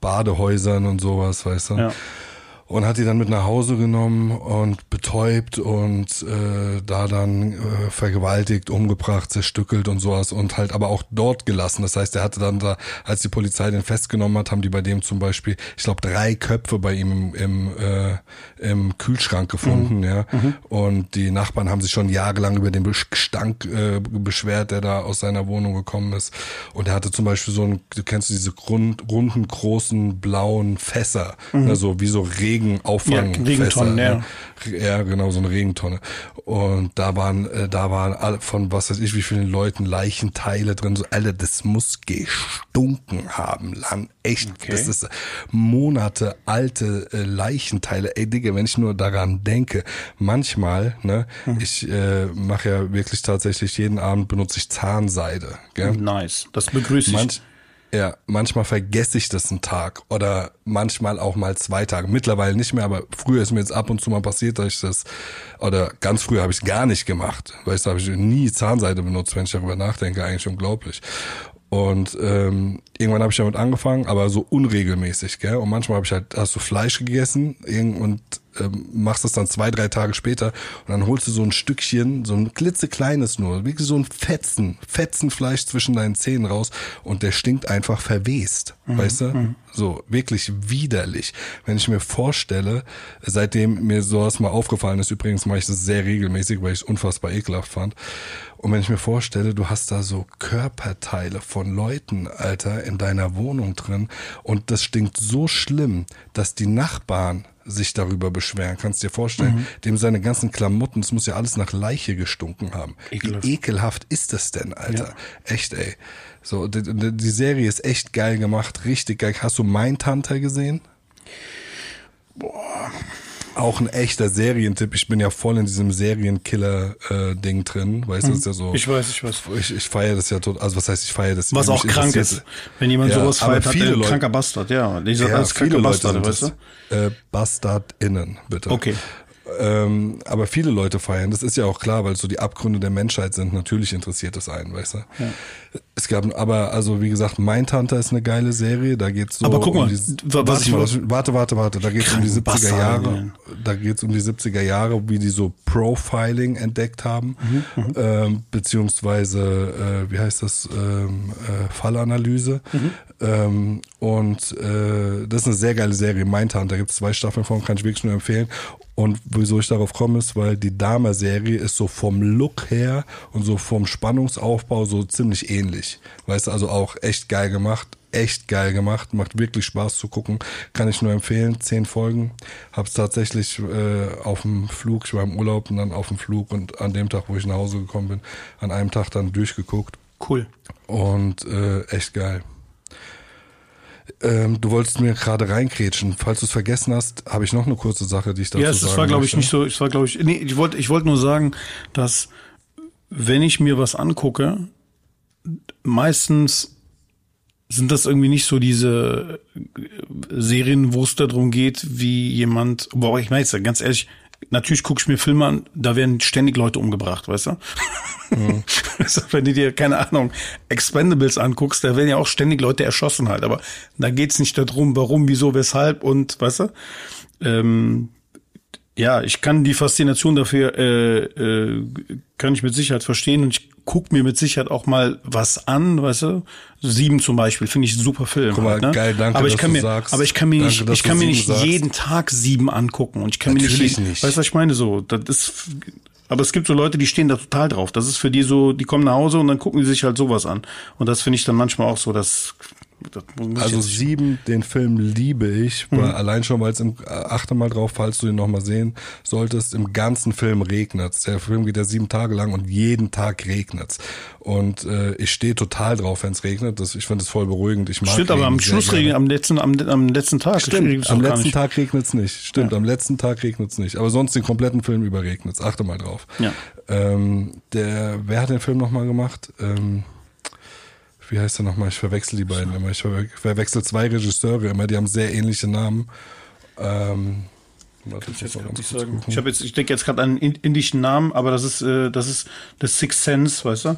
Badehäusern und sowas, weißt du. Ja. Und hat die dann mit nach Hause genommen und betäubt und äh, da dann äh, vergewaltigt, umgebracht, zerstückelt und sowas und halt aber auch dort gelassen. Das heißt, er hatte dann da, als die Polizei den festgenommen hat, haben die bei dem zum Beispiel, ich glaube, drei Köpfe bei ihm im, im, äh, im Kühlschrank gefunden, ja. Und die Nachbarn haben sich schon jahrelang über den Gestank äh, beschwert, der da aus seiner Wohnung gekommen ist. Und er hatte zum Beispiel so ein, du kennst diese Grund, runden, großen, blauen Fässer, ne, so wie so Regenauffang. Ja, Regentonnen, ne? Ja, genau, so eine Regentonne. Und da waren, äh, da waren alle von was weiß ich, wie vielen Leuten Leichenteile drin. So, Alter, das muss gestunken haben, Land. Echt, das ist Monate alte äh, Leichenteile. Ey, Digga, wenn ich nur daran denke, manchmal, ne, ich äh, mache ja wirklich tatsächlich jeden Abend benutze ich Zahnseide, gell? Nice. Das begrüße ich. Manch, ja, manchmal vergesse ich das einen Tag oder manchmal auch mal zwei Tage. Mittlerweile nicht mehr, aber früher ist mir jetzt ab und zu mal passiert, dass ich das, oder ganz früher habe ich gar nicht gemacht. Weißt du, habe ich nie Zahnseide benutzt, wenn ich darüber nachdenke, eigentlich unglaublich. Und ähm, irgendwann habe ich damit angefangen, aber so unregelmäßig, gell? Und manchmal habe ich halt, hast du Fleisch gegessen und ähm, machst das dann zwei, drei Tage später und dann holst du so ein Stückchen, so ein klitzekleines nur, wirklich so ein Fetzen, Fetzenfleisch zwischen deinen Zähnen raus und der stinkt einfach verwest, weißt du? So, wirklich widerlich. Wenn ich mir vorstelle, seitdem mir sowas mal aufgefallen ist, übrigens mache ich das sehr regelmäßig, weil ich es unfassbar ekelhaft fand. Und wenn ich mir vorstelle, du hast da so Körperteile von Leuten, Alter, in deiner Wohnung drin und das stinkt so schlimm, dass die Nachbarn sich darüber beschweren. Kannst dir vorstellen, dem seine ganzen Klamotten, es muss ja alles nach Leiche gestunken haben. Ekelhaft. Wie ekelhaft ist das denn, Alter? Echt, ey. So, die, die Serie ist echt geil gemacht, richtig geil. Hast du Mindhunter gesehen? Auch ein echter Serientipp. Ich bin ja voll in diesem Serienkiller-Ding drin. Weißt du, das ist ja so. Ich weiß, ich weiß. Ich, ich feiere das ja tot. Also was heißt, ich feiere das? Was auch krank ist. Wenn jemand Ja, sowas feiert, hat viele Leute- kranker Bastard, ja. Ich sag Ja, als kranker Leute Bastard, sind weißt du? Äh, BastardInnen, bitte. Okay. Ähm, aber viele Leute feiern, das ist ja auch klar, weil so die Abgründe der Menschheit sind. Natürlich interessiert es einen, weißt du. Es gab, aber also wie gesagt, Mindhunter ist eine geile Serie. Da geht's so. Aber guck mal, um die, wa- was was ich ich mal, warte, warte, warte. Da geht's um die 70er Bastarde, Jahre. ja. Da geht's um die 70er Jahre, wie die so Profiling entdeckt haben, Mhm, ähm, beziehungsweise äh, wie heißt das ähm, äh, Fallanalyse. Mhm. Ähm, und äh, das ist eine sehr geile Serie. Mindhunter. Da gibt's zwei Staffeln von, kann ich wirklich nur empfehlen. Und wieso ich darauf komme, ist, weil die Dama-Serie ist so vom Look her und so vom Spannungsaufbau so ziemlich ähnlich. Weißt du, also auch echt geil gemacht. Echt geil gemacht. Macht wirklich Spaß zu gucken. Kann ich nur empfehlen. Zehn Folgen. Hab's tatsächlich äh, auf dem Flug, ich war im Urlaub und dann auf dem Flug und an dem Tag, wo ich nach Hause gekommen bin, an einem Tag dann durchgeguckt. Cool. Und äh, echt geil. Ähm, du wolltest mir gerade reinkrätschen. Falls du es vergessen hast, habe ich noch eine kurze Sache, die ich dazu Ja, sagen es war, glaube ich, nicht so, es war, glaube ich, nee, ich wollte, ich wollte nur sagen, dass, wenn ich mir was angucke, meistens sind das irgendwie nicht so diese äh, Serien, wo es darum geht, wie jemand, boah, ich meine jetzt ganz ehrlich, natürlich gucke ich mir Filme an, da werden ständig Leute umgebracht, weißt du? Also, wenn du dir, keine Ahnung, Expendables anguckst, da werden ja auch ständig Leute erschossen halt, aber da geht's nicht darum, warum, wieso, weshalb und, weißt du? Ähm, ja, ich kann die Faszination dafür, äh, äh, kann ich mit Sicherheit verstehen und ich guck mir mit Sicherheit auch mal was an, weißt du? Sieben zum Beispiel, finde ich ein super Film. Guck mal, halt, ne? geil, danke, aber ich dass kann du mir, sagst. Aber ich kann mir Danke, nicht, ich kann mir nicht sagst. jeden Tag sieben angucken und ich kann mir Natürlich nicht, nicht. weißt du, was ich meine? So, das ist, aber es gibt so Leute, die stehen da total drauf. Das ist für die so, die kommen nach Hause und dann gucken die sich halt sowas an. Und das finde ich dann manchmal auch so, dass, Also sieben, den Film liebe ich, weil allein schon, weil es im, äh, achte mal drauf, falls du ihn nochmal sehen solltest, im ganzen Film regnet's. Der Film geht ja sieben Tage lang und jeden Tag regnet's. Und äh, ich stehe total drauf, wenn es regnet. Das, ich finde das voll beruhigend. Ich mag Stimmt, aber am Schluss regnet, am letzten, am, am letzten Tag. Stimmt, regnet's am letzten nicht. Tag regnet's nicht. Stimmt, am letzten Tag regnet's nicht. Aber sonst den kompletten Film über regnet's. Achte mal drauf. Ja. Ähm, der, wer hat den Film nochmal gemacht? Ähm, wie heißt der nochmal? Ich verwechsel die beiden immer. Ich verwe- verwechsel zwei Regisseure immer, die haben sehr ähnliche Namen. Ähm, warte, ich Ich, ich jetzt, ich denke jetzt gerade an einen in- indischen Namen, aber das ist, äh, das ist The Sixth Sense, weißt du?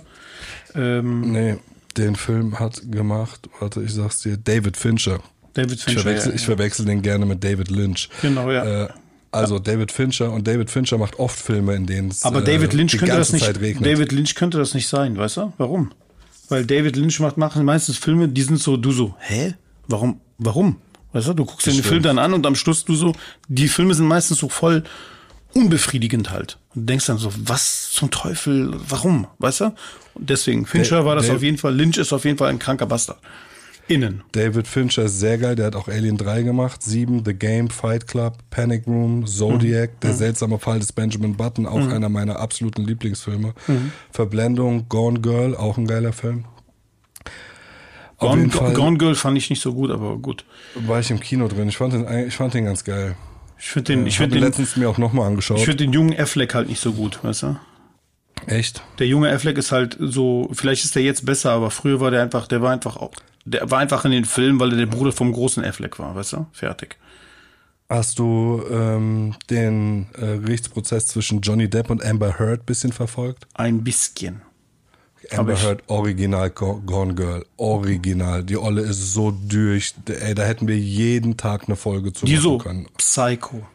Ähm, Nee, den Film hat gemacht, warte, ich sag's dir, David Fincher. David Ich Fincher. verwechsel, ja, ich ja. verwechsel den gerne mit David Lynch. Genau, ja. Äh, also David Fincher und David Fincher macht oft Filme, in denen es Aber äh, David Lynch die könnte das ganze nicht. Zeit regnet. David Lynch könnte das nicht sein, weißt du? Warum? Weil David Lynch macht machen meistens Filme, die sind so, du so, hä? Warum? Warum? Weißt du, du guckst dir den. Film dann an und am Schluss du so, die Filme sind meistens so voll unbefriedigend halt. Und du denkst dann so, was zum Teufel, warum? Weißt du? Und deswegen, Fincher Da- war das Dave- auf jeden Fall, Lynch ist auf jeden Fall ein kranker Bastard. Innen. David Fincher ist sehr geil, der hat auch Alien 3 gemacht, 7, The Game, Fight Club, Panic Room, Zodiac, Mhm. Der seltsame Fall des Benjamin Button, auch einer meiner absoluten Lieblingsfilme. Mhm. Verblendung, Gone Girl, auch ein geiler Film. Gone, Gone Girl fand ich nicht so gut, aber gut. war ich im Kino drin. Ich fand den, ich fand den ganz geil. Ich finde den, ich finde den, letztens mir auch nochmal angeschaut. ich finde den jungen Affleck halt nicht so gut, weißt du? Echt? Der junge Affleck ist halt so, vielleicht ist der jetzt besser, aber früher war der einfach, der war einfach auch, der war einfach in den Filmen, weil er der Bruder vom großen Affleck war, weißt du? Fertig. Hast du ähm, den äh, Gerichtsprozess zwischen Johnny Depp und Amber Heard bisschen verfolgt? Ein bisschen. Amber. Heard, Original Go- Gone Girl. Original. Die Olle ist so durch. Ey, da hätten wir jeden Tag eine Folge zu Die machen so, können. Psycho.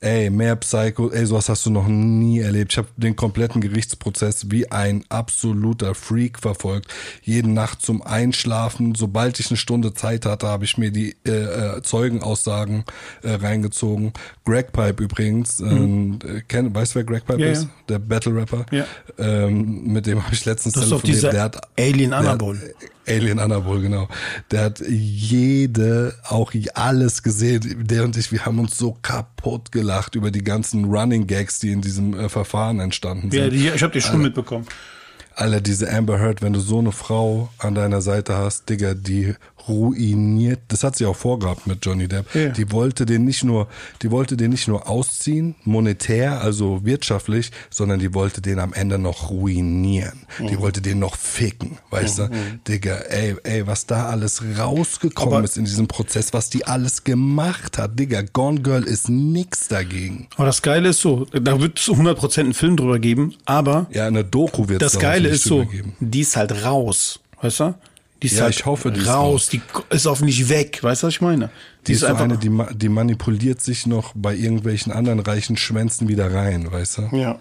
Ey, mehr Psycho, ey, sowas hast du noch nie erlebt. Ich habe den kompletten Gerichtsprozess wie ein absoluter Freak verfolgt. Jede Nacht zum Einschlafen, sobald ich eine Stunde Zeit hatte, habe ich mir die äh, äh, Zeugenaussagen äh, reingezogen. Greg Pipe übrigens, ähm, äh, kenn, weißt du, wer Greg Pipe Mhm. Ja, ist? ja. Der Battle-Rapper. Ja. Ähm, mit dem habe ich letztens Das ist doch telefoniert. dieser Der hat, Alien Anabol. Alien Anabol, genau. Der hat jede, auch alles gesehen. Der und ich, wir haben uns so kaputt gelacht über die ganzen Running Gags, die in diesem äh, Verfahren entstanden sind. Ja, die, ich habe die schon mitbekommen. Alter, diese Amber Heard, wenn du so eine Frau an deiner Seite hast, Digga, die ruiniert. Das hat sie auch vorgehabt mit Johnny Depp. Ja. Die wollte den nicht nur, die wollte den nicht nur ausziehen, monetär, also wirtschaftlich, sondern die wollte den am Ende noch ruinieren. Mhm. Die wollte den noch ficken, weißt du? Digga, ey, ey, was da alles rausgekommen Aber- ist in diesem Prozess, was die alles gemacht hat. Digga, Gone Girl ist nix dagegen. Aber das Geile ist so, da wird es 100% einen Film drüber geben, aber Ja, eine Doku wird das Geile ist so, die ist halt raus, weißt du? Die ist Ja, halt ich hoffe, die ist raus, die ist hoffentlich weg, weißt du, was ich meine? Die ist so eine, die, ma- die manipuliert sich noch bei irgendwelchen anderen reichen Schwänzen wieder rein, weißt du? Ja.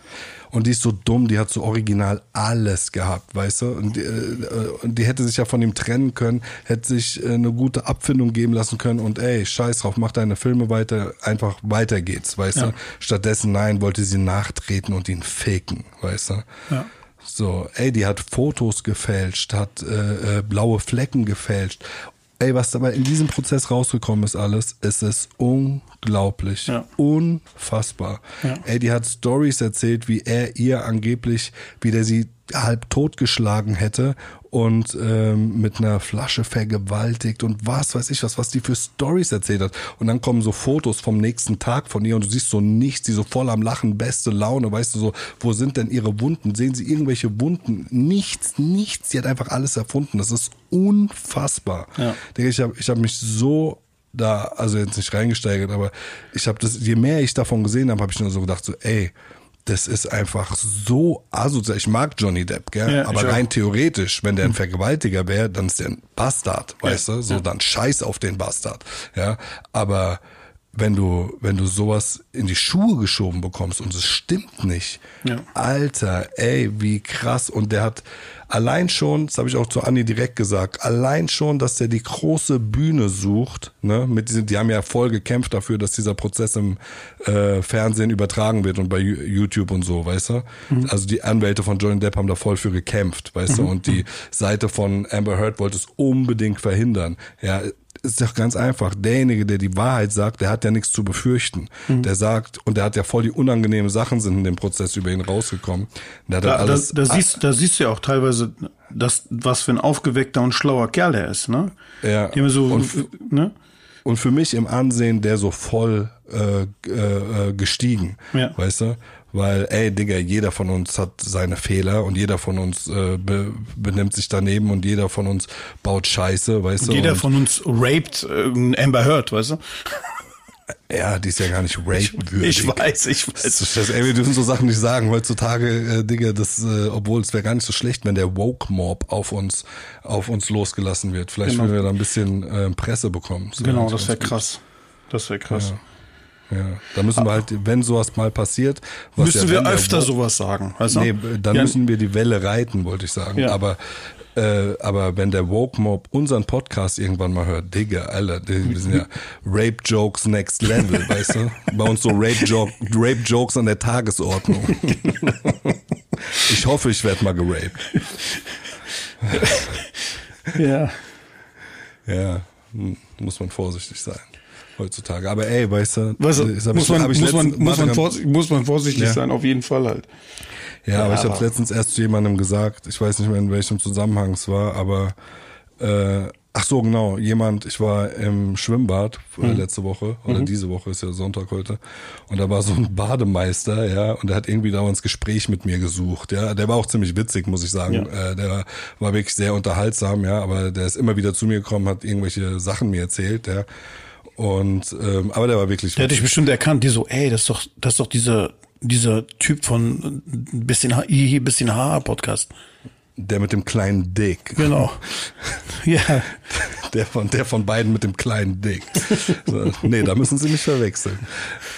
Und die ist so dumm, die hat so original alles gehabt, weißt du? Und die, äh, die hätte sich ja von ihm trennen können, hätte sich äh, eine gute Abfindung geben lassen können und ey, scheiß drauf, mach deine Filme weiter, einfach weiter geht's, weißt Ja. du? Stattdessen, nein, wollte sie nachtreten und ihn faken, weißt du? Ja. So, ey, die hat Fotos gefälscht, hat äh, äh, blaue Flecken gefälscht. Ey, was dabei in diesem Prozess rausgekommen ist alles, es ist unglaublich, Ja. unfassbar. Ja. Ey, die hat Stories erzählt, wie er ihr angeblich, wie der sie halb totgeschlagen hätte und ähm, mit einer Flasche vergewaltigt und was weiß ich was, was die für Stories erzählt hat. Und dann kommen so Fotos vom nächsten Tag von ihr und du siehst so nichts, die so voll am Lachen, beste Laune, weißt du so, wo sind denn ihre Wunden? Sehen sie irgendwelche Wunden? Nichts, nichts. Sie hat einfach alles erfunden. Das ist unfassbar. Ja. Ich habe ich hab mich so da, also jetzt nicht reingesteigert, aber ich habe das, je mehr ich davon gesehen habe, habe ich nur so gedacht, so, ey, das ist einfach so asozial. Ich mag Johnny Depp, gell? Ja, aber auch. rein theoretisch, wenn der ein Vergewaltiger wäre, dann ist der ein Bastard, weißt du? So, dann scheiß auf den Bastard, ja? Aber wenn du, wenn du sowas in die Schuhe geschoben bekommst und es stimmt nicht, Ja. Alter, ey, wie krass. Und der hat allein schon, das habe ich auch zu Anni direkt gesagt, allein schon, dass der die große Bühne sucht, ne, mit diesen, die haben ja voll gekämpft dafür, dass dieser Prozess im äh, Fernsehen übertragen wird und bei YouTube und so, weißt du? Also die Anwälte von Johnny Depp haben da voll für gekämpft, weißt du? Und die Seite von Amber Heard wollte es unbedingt verhindern. Ja, ist doch ganz einfach. Derjenige, der die Wahrheit sagt, der hat ja nichts zu befürchten. Der sagt, und der hat ja voll die unangenehmen Sachen sind in dem Prozess über ihn rausgekommen. Da, halt da, alles, da, siehst, da siehst du ja auch teilweise, dass, was für ein aufgeweckter und schlauer Kerl der ist, ne? Ja. Die so, Und ne? und für mich im Ansehen der so voll äh, äh, äh, gestiegen, Ja. weißt du? Weil, ey, Digga, jeder von uns hat seine Fehler und jeder von uns äh, be benimmt sich daneben und jeder von uns baut Scheiße, weißt du? Jeder und, von uns raped äh, Amber Heard, weißt du? Ja, die ist ja gar nicht rape-würdig. Ich weiß, ich Das weiß. ist das, ey, wir dürfen so Sachen nicht sagen heutzutage, äh, Digga, das, äh, obwohl es wäre gar nicht so schlecht, wenn der Woke-Mob auf uns, auf uns losgelassen wird. Vielleicht Genau. würden wir da ein bisschen äh, Presse bekommen. Das Genau, das wäre krass. Das wäre krass. gut. Ja, da müssen wir halt, wenn sowas mal passiert, was Müssen ja, wir öfter Woke- sowas sagen, weißt du? Nee, dann ja, müssen wir die Welle reiten, wollte ich sagen. Ja. Aber äh, aber wenn der Woke Mob unseren Podcast irgendwann mal hört, Digga, Alter, wir sind ja Rape Jokes Next Level, weißt du? Bei uns so Rape, Joke, Rape Jokes an der Tagesordnung. ich hoffe, ich werde mal geraped. ja. Ja, hm, muss man vorsichtig sein heutzutage. Aber ey, weißt du, Weißt du, muss ich- man, muss, man, muss, man vorsichtig, muss man vorsichtig Ja. sein, auf jeden Fall halt. Ja, aber Ja, ich habe aber- letztens erst zu jemandem gesagt, ich weiß nicht mehr in welchem Zusammenhang es war, aber äh, ach so genau, jemand, ich war im Schwimmbad äh, Mhm. letzte Woche oder diese Woche ist ja Sonntag heute und da war so ein Bademeister, ja, und der hat irgendwie da ins Gespräch mit mir gesucht, ja, der war auch ziemlich witzig, muss ich sagen, Ja. äh, der war wirklich sehr unterhaltsam, ja, aber der ist immer wieder zu mir gekommen, hat irgendwelche Sachen mir erzählt, ja. Und ähm, aber der war wirklich Der hat dich bestimmt erkannt, die so, ey, das ist doch, das ist doch dieser, dieser Typ von äh, bisschen hier, bisschen Haar Podcast. der mit dem kleinen Dick. Genau. ja. Der von, der von beiden mit dem kleinen Dick. So, nee, da müssen sie nicht verwechseln.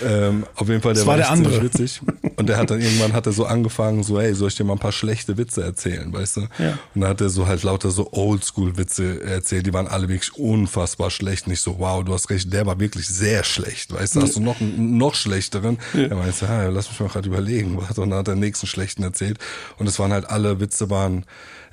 Ähm, auf jeden Fall, der Das war der echt ziemlich andere. witzig. Und der hat dann irgendwann hat er so angefangen, so, ey, soll ich dir mal ein paar schlechte Witze erzählen, weißt du? Ja. Und dann hat er so halt lauter so Oldschool-Witze erzählt, die waren alle wirklich unfassbar schlecht. Nicht so, wow, du hast recht, der war wirklich sehr schlecht, weißt du? Hast du noch einen noch schlechteren? Er meinte, ja, lass mich mal gerade überlegen. Und dann hat er den nächsten schlechten erzählt. Und es waren halt alle Witze waren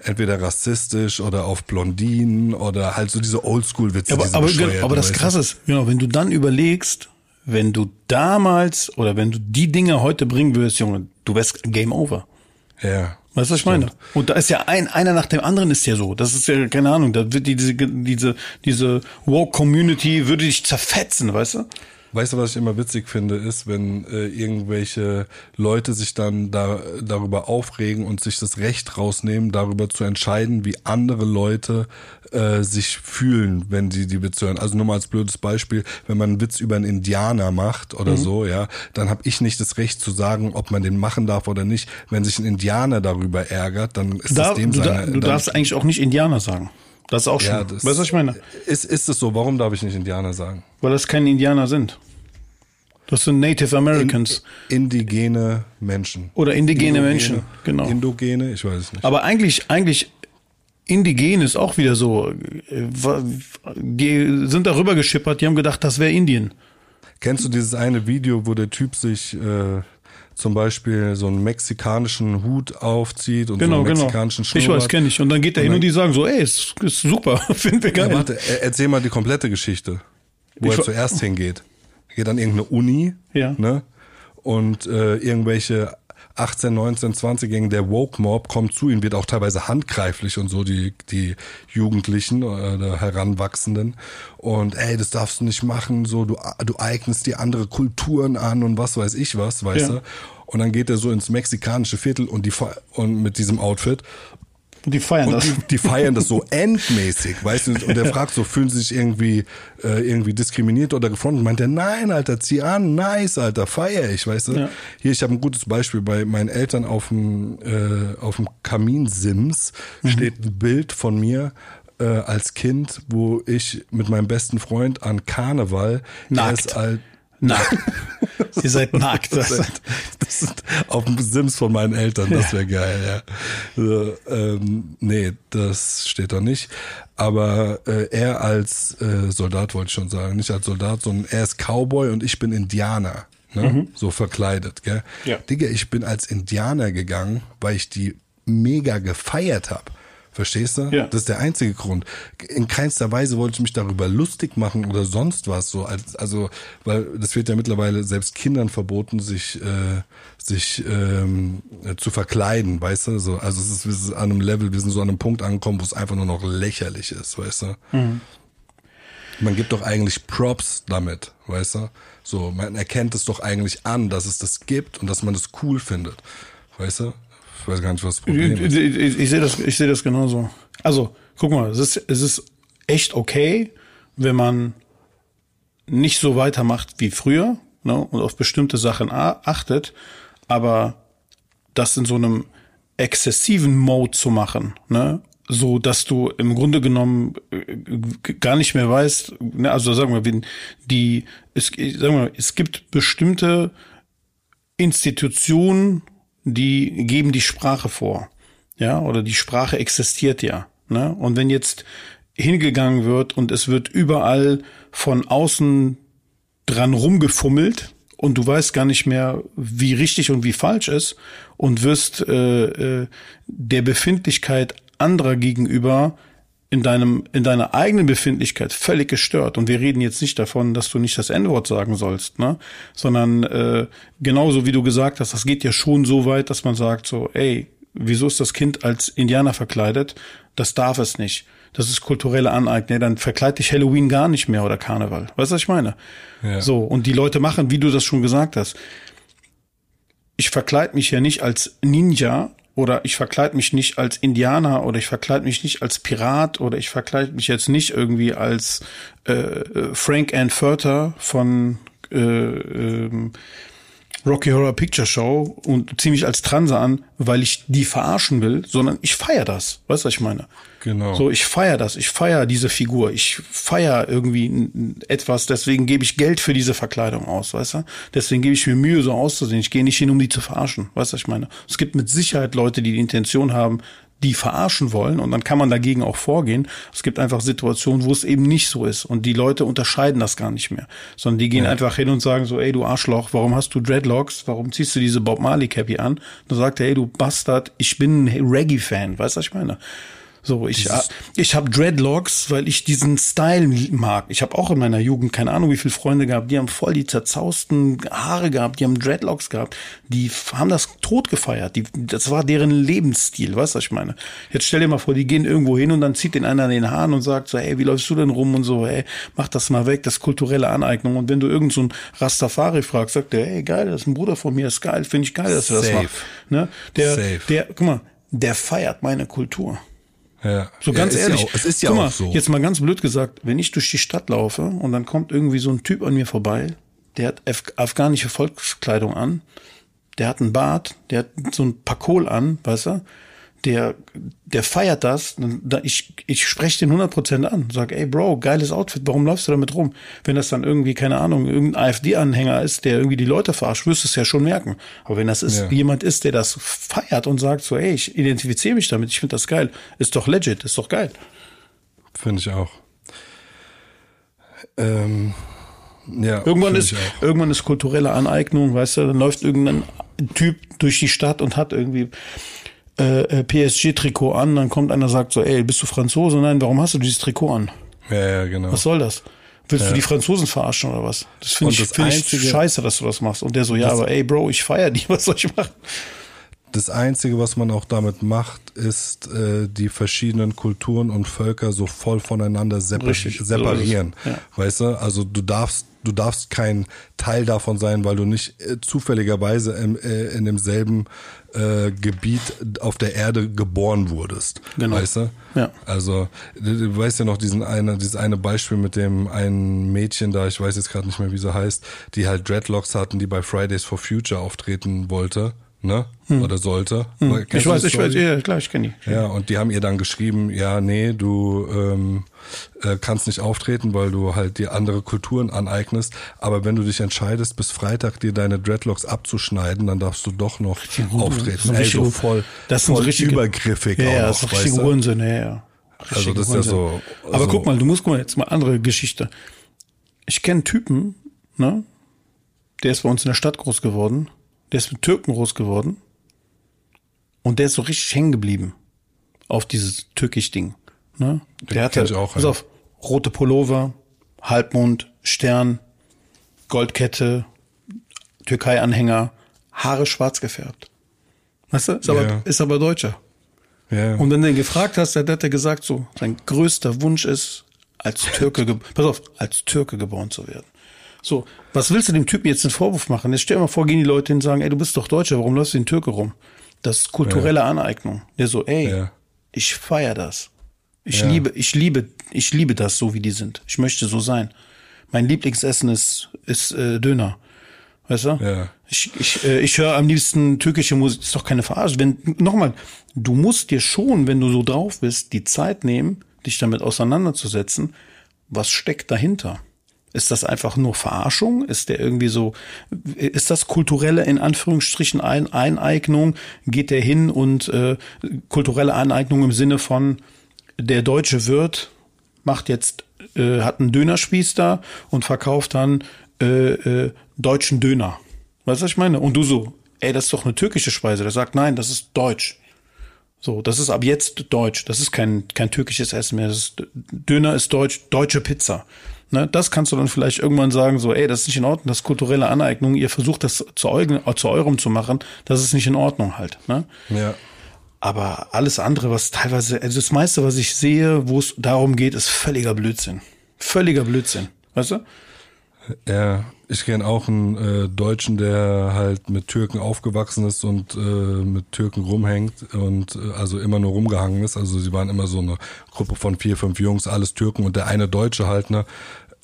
entweder rassistisch oder auf Blondinen oder halt so diese Oldschool-Witze. Aber, diese aber, aber das? Krasse ist, genau, wenn du dann überlegst, wenn du damals oder wenn du die Dinge heute bringen würdest, Junge, du wärst Game Over. Ja. Weißt du, was ich meine? Und da ist ja ein, einer nach dem anderen ist ja so. Das ist ja, keine Ahnung, da wird die, diese, diese, diese Woke-Community würde dich zerfetzen, weißt du? Weißt du, was ich immer witzig finde, ist, wenn äh, irgendwelche Leute sich dann da, darüber aufregen und sich das Recht rausnehmen, darüber zu entscheiden, wie andere Leute äh, sich fühlen, wenn sie die Witze hören. Also nur mal als blödes Beispiel, wenn man einen Witz über einen Indianer macht oder mhm. so, ja, dann habe ich nicht das Recht zu sagen, ob man den machen darf oder nicht. Wenn sich ein Indianer darüber ärgert, dann ist da, das dem du, seine. Du darfst eigentlich auch nicht Indianer sagen. Das ist auch schon. Ja, weißt du, was ich meine? Ist, ist es so? Warum darf ich nicht Indianer sagen? Weil das keine Indianer sind. Das sind Native Americans. In, indigene Menschen. Oder indigene Indogene, Menschen, genau. Indogene, ich weiß es nicht. Aber eigentlich, eigentlich, indigen ist auch wieder so. Die sind darüber geschippert, die haben gedacht, das wäre Indien. Kennst du dieses eine Video, wo der Typ sich äh, zum Beispiel so einen mexikanischen Hut aufzieht und genau, so einen genau. mexikanischen Schnurrbart. Ich weiß, kenne ich. Und dann geht er hin und die sagen so, ey, ist, ist super, finden wir geil. Ja, warte, erzähl mal die komplette Geschichte, wo ich er zuerst hingeht. Er geht an irgendeine Uni, ja. ne? Und äh, irgendwelche 18, 19, 20-Jährigen, der Woke-Mob kommt zu ihm, wird auch teilweise handgreiflich und so, die, die Jugendlichen oder Heranwachsenden. Und ey, das darfst du nicht machen, so, du, du eignest dir andere Kulturen an und was weiß ich was, weißt ja. du? Und dann geht er so ins mexikanische Viertel und die und mit diesem Outfit und die feiern und das. Die, die, feiern das so endmäßig, weißt du? Und der fragt so, fühlen sie sich irgendwie, äh, irgendwie diskriminiert oder gefrontet? Meint er, nein, Alter, zieh an, nice, Alter, feier ich, weißt du? Ja. Hier, ich habe ein gutes Beispiel. Bei meinen Eltern auf dem, äh, auf dem Kaminsims mhm. steht ein Bild von mir, äh, als Kind, wo ich mit meinem besten Freund an Karneval, Nackt. ist alt, Nackt. Ihr seid nackt. Das, das ist auf dem Sims von meinen Eltern, das wäre geil, ja. So, ähm, nee, das steht da nicht. Aber äh, er als äh, Soldat wollte ich schon sagen, nicht als Soldat, sondern er ist Cowboy und ich bin Indianer. Ne? Mhm. So verkleidet, gell? Ja. Digga, ich bin als Indianer gegangen, weil ich die mega gefeiert habe. Verstehst du? Ja. Das ist der einzige Grund. In keinster Weise wollte ich mich darüber lustig machen oder sonst was. So als, also, weil das wird ja mittlerweile selbst Kindern verboten, sich äh, sich ähm, zu verkleiden, weißt du? So, also es ist, es ist an einem Level, wir sind so an einem Punkt angekommen, wo es einfach nur noch lächerlich ist, weißt du? Mhm. Man gibt doch eigentlich Props damit, weißt du? So, man erkennt es doch eigentlich an, dass es das gibt und dass man es cool findet, weißt du? Ich weiß gar nicht, was das Problem ist. Ich, ich, ich sehe das, ich sehe das genauso. Also, guck mal, es ist, es ist echt okay, wenn man nicht so weitermacht wie früher ne, und auf bestimmte Sachen achtet, aber das in so einem exzessiven Mode zu machen, ne, so dass du im Grunde genommen äh, gar nicht mehr weißt, ne, also sagen wir, die, es, sagen wir, es gibt bestimmte Institutionen die geben die Sprache vor. Ja, oder die Sprache existiert ja. Ne? Und wenn jetzt hingegangen wird und es wird überall von außen dran rumgefummelt und du weißt gar nicht mehr, wie richtig und wie falsch ist und wirst äh, äh, der Befindlichkeit anderer gegenüber in deinem, in deiner eigenen Befindlichkeit völlig gestört. Und wir reden jetzt nicht davon, dass du nicht das N-Wort sagen sollst, ne? Sondern äh, genauso wie du gesagt hast, das geht ja schon so weit, dass man sagt so, ey, wieso ist das Kind als Indianer verkleidet? Das darf es nicht. Das ist kulturelle Aneignung. Dann verkleid dich Halloween gar nicht mehr oder Karneval. Weißt du, was ich meine? Ja. So, und die Leute machen, wie du das schon gesagt hast. Ich verkleide mich ja nicht als Ninja oder ich verkleide mich nicht als Indianer oder ich verkleide mich nicht als Pirat oder ich verkleide mich jetzt nicht irgendwie als äh, äh Frank Ann Furter von äh, ähm, Rocky Horror Picture Show und zieh mich als Transe an, weil ich die verarschen will, sondern ich feier das. Weißt du, was ich meine? Genau. So, ich feier das. Ich feier diese Figur. Ich feier irgendwie etwas. Deswegen gebe ich Geld für diese Verkleidung aus, weißt du? Deswegen gebe ich mir Mühe, so auszusehen. Ich gehe nicht hin, um die zu verarschen. Weißt du, was ich meine? Es gibt mit Sicherheit Leute, die die Intention haben, die verarschen wollen und dann kann man dagegen auch vorgehen. Es gibt einfach Situationen, wo es eben nicht so ist und die Leute unterscheiden das gar nicht mehr, sondern die gehen ja. einfach hin und sagen so, ey du Arschloch, warum hast du Dreadlocks? Warum ziehst du diese Bob Marley Cappy an? dann sagt er, ey du Bastard, ich bin ein Reggae-Fan, weißt du, was ich meine? So, ich, ich habe Dreadlocks, weil ich diesen Style mag. Ich habe auch in meiner Jugend keine Ahnung, wie viele Freunde gehabt, die haben voll die zerzausten Haare gehabt, die haben Dreadlocks gehabt, die haben das tot gefeiert. Die, das war deren Lebensstil, weißt du, was ich meine? Jetzt stell dir mal vor, die gehen irgendwo hin und dann zieht den einer den Haaren und sagt so, hey, wie läufst du denn rum und so, hey, mach das mal weg, das ist kulturelle Aneignung. Und wenn du irgend so einen Rastafari fragst, sagt der, hey, geil, das ist ein Bruder von mir, ist geil, finde ich geil, dass er das macht. Ne? Der, Safe. der, guck mal, der feiert meine Kultur. Ja. So ganz ja, ehrlich. Ja auch, es ist ja Guck mal, auch so. Jetzt mal ganz blöd gesagt, wenn ich durch die Stadt laufe und dann kommt irgendwie so ein Typ an mir vorbei, der hat Af afghanische Volkskleidung an, der hat einen Bart, der hat so ein Pakol an, weißt du, der, der feiert das. Ich, ich spreche den 100% an. Sag, ey Bro, geiles Outfit, warum läufst du damit rum? Wenn das dann irgendwie, keine Ahnung, irgendein AfD-Anhänger ist, der irgendwie die Leute verarscht, wirst du es ja schon merken. Aber wenn das ist, ja. jemand ist, der das feiert und sagt so, ey, ich identifiziere mich damit, ich finde das geil, ist doch legit, ist doch geil. Finde ich auch. Ähm, ja, irgendwann ist, irgendwann ist kulturelle Aneignung, weißt du, dann läuft irgendein Typ durch die Stadt und hat irgendwie äh, äh PSG-Trikot an, dann kommt einer und sagt so, ey, bist du Franzose? Nein, warum hast du dieses Trikot an? Ja, ja, genau. Was soll das? Willst ja. du die Franzosen verarschen oder was? Das finde ich, find ich scheiße, dass du das machst. Und der so, ja, aber ey, Bro, ich feier die, was soll ich machen? Das Einzige, was man auch damit macht, ist äh, die verschiedenen Kulturen und Völker so voll voneinander separ Richtig, separieren. So ja. Weißt du? Also du darfst du darfst kein Teil davon sein, weil du nicht äh, zufälligerweise im, äh, in demselben äh, Gebiet auf der Erde geboren wurdest. Genau. Weißt du? Ja. Also, du, du weißt ja noch diesen eine, dieses eine Beispiel mit dem einen Mädchen da, ich weiß jetzt gerade nicht mehr, wie sie heißt, die halt Dreadlocks hatten, die bei Fridays for Future auftreten wollte ne? Hm. Oder sollte. Hm. Ich weiß, ich weiß, ja, klar, ich kenne die. Ja, und die haben ihr dann geschrieben, ja, nee, du ähm, äh, kannst nicht auftreten, weil du halt dir andere Kulturen aneignest. Aber wenn du dich entscheidest, bis Freitag dir deine Dreadlocks abzuschneiden, dann darfst du doch noch auftreten. Das Ey, so voll, das ist voll richtige, übergriffig ja, auch das ist richtige Unsinn, ja, ja. Also das ist ja so. Aber so. guck mal, du musst guck mal jetzt mal andere Geschichte. Ich kenne Typen, ne? Der ist bei uns in der Stadt groß geworden der ist mit Türken groß geworden. Und der ist so richtig hängen geblieben auf dieses Türkisch-Ding. Ne? Der hatte, auch, pass ja. auf, rote Pullover, Halbmond, Stern, Goldkette, Türkei-Anhänger, Haare schwarz gefärbt. Weißt du? Ist, aber, yeah. ist aber Deutscher. Yeah. Und wenn du ihn gefragt hast, dann hat er gesagt, so, sein größter Wunsch ist, als Türke, pass auf, als Türke geboren zu werden. So, was willst du dem Typen jetzt einen Vorwurf machen? Jetzt stell dir mal vor, gehen die Leute hin und sagen, ey, du bist doch Deutscher, warum läufst du den Türke rum? Das ist kulturelle ja. Aneignung. Der so, ey, ja. ich feier das. Ich ja. liebe, ich liebe, ich liebe das so, wie die sind. Ich möchte so sein. Mein Lieblingsessen ist, ist äh, Döner. Weißt du? Ja. Ich, ich, äh, ich höre am liebsten türkische Musik. Das ist doch keine Verarsche. Wenn, nochmal, du musst dir schon, wenn du so drauf bist, die Zeit nehmen, dich damit auseinanderzusetzen. Was steckt dahinter? Ist das einfach nur Verarschung? Ist der irgendwie so, ist das kulturelle in Anführungsstrichen Ein Eineignung? Geht der hin und äh, kulturelle Eineignung im Sinne von der deutsche Wirt macht jetzt, äh, hat einen Dönerspieß da und verkauft dann äh, äh, deutschen Döner. Weißt du, was ich meine? Und du so, ey, das ist doch eine türkische Speise. Der sagt, nein, das ist deutsch. So, das ist ab jetzt deutsch. Das ist kein, kein türkisches Essen mehr. Das ist, Döner ist deutsch, deutsche Pizza. Ne, das kannst du dann vielleicht irgendwann sagen, so, ey, das ist nicht in Ordnung, das ist kulturelle Aneignung, ihr versucht das zu, eugen, zu eurem zu machen, das ist nicht in Ordnung halt. Ne? Ja. Aber alles andere, was teilweise, also das meiste, was ich sehe, wo es darum geht, ist völliger Blödsinn. Völliger Blödsinn. Weißt du? Ja, ich kenne auch einen äh, Deutschen, der halt mit Türken aufgewachsen ist und äh, mit Türken rumhängt und äh, also immer nur rumgehangen ist. Also sie waren immer so eine Gruppe von vier, fünf Jungs, alles Türken und der eine Deutsche halt, ne,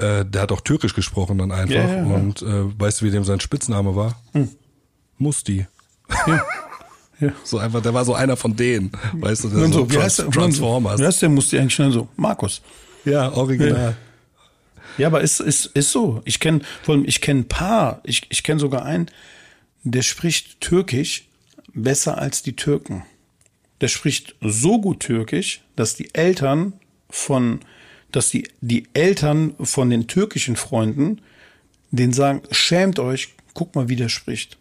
äh, der hat auch Türkisch gesprochen dann einfach. Ja, ja, ja. Und äh, weißt du, wie dem sein Spitzname war? Hm. Musti. Ja. Ja. So einfach, der war so einer von denen, weißt du, der so, so wie heißt der, Transformers. Wie heißt der Musti eigentlich schnell so? Markus. Ja, original. Ja, aber ist, ist, ist so. Ich kenne, vor allem, ich kenne ein paar, ich, ich kenne sogar einen, der spricht Türkisch besser als die Türken. Der spricht so gut Türkisch, dass die Eltern von dass die, die Eltern von den türkischen Freunden den sagen, schämt euch, guck mal, wie der spricht.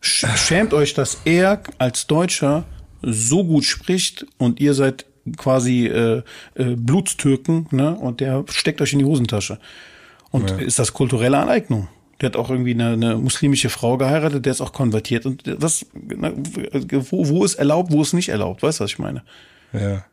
Schämt euch, dass er als Deutscher so gut spricht und ihr seid quasi äh, äh, Blutstürken, ne? Und der steckt euch in die Hosentasche. Und ja. ist das kulturelle Aneignung? Der hat auch irgendwie eine, eine muslimische Frau geheiratet, der ist auch konvertiert. Und was, wo, wo ist erlaubt, wo ist nicht erlaubt? Weißt du, was ich meine? Ja.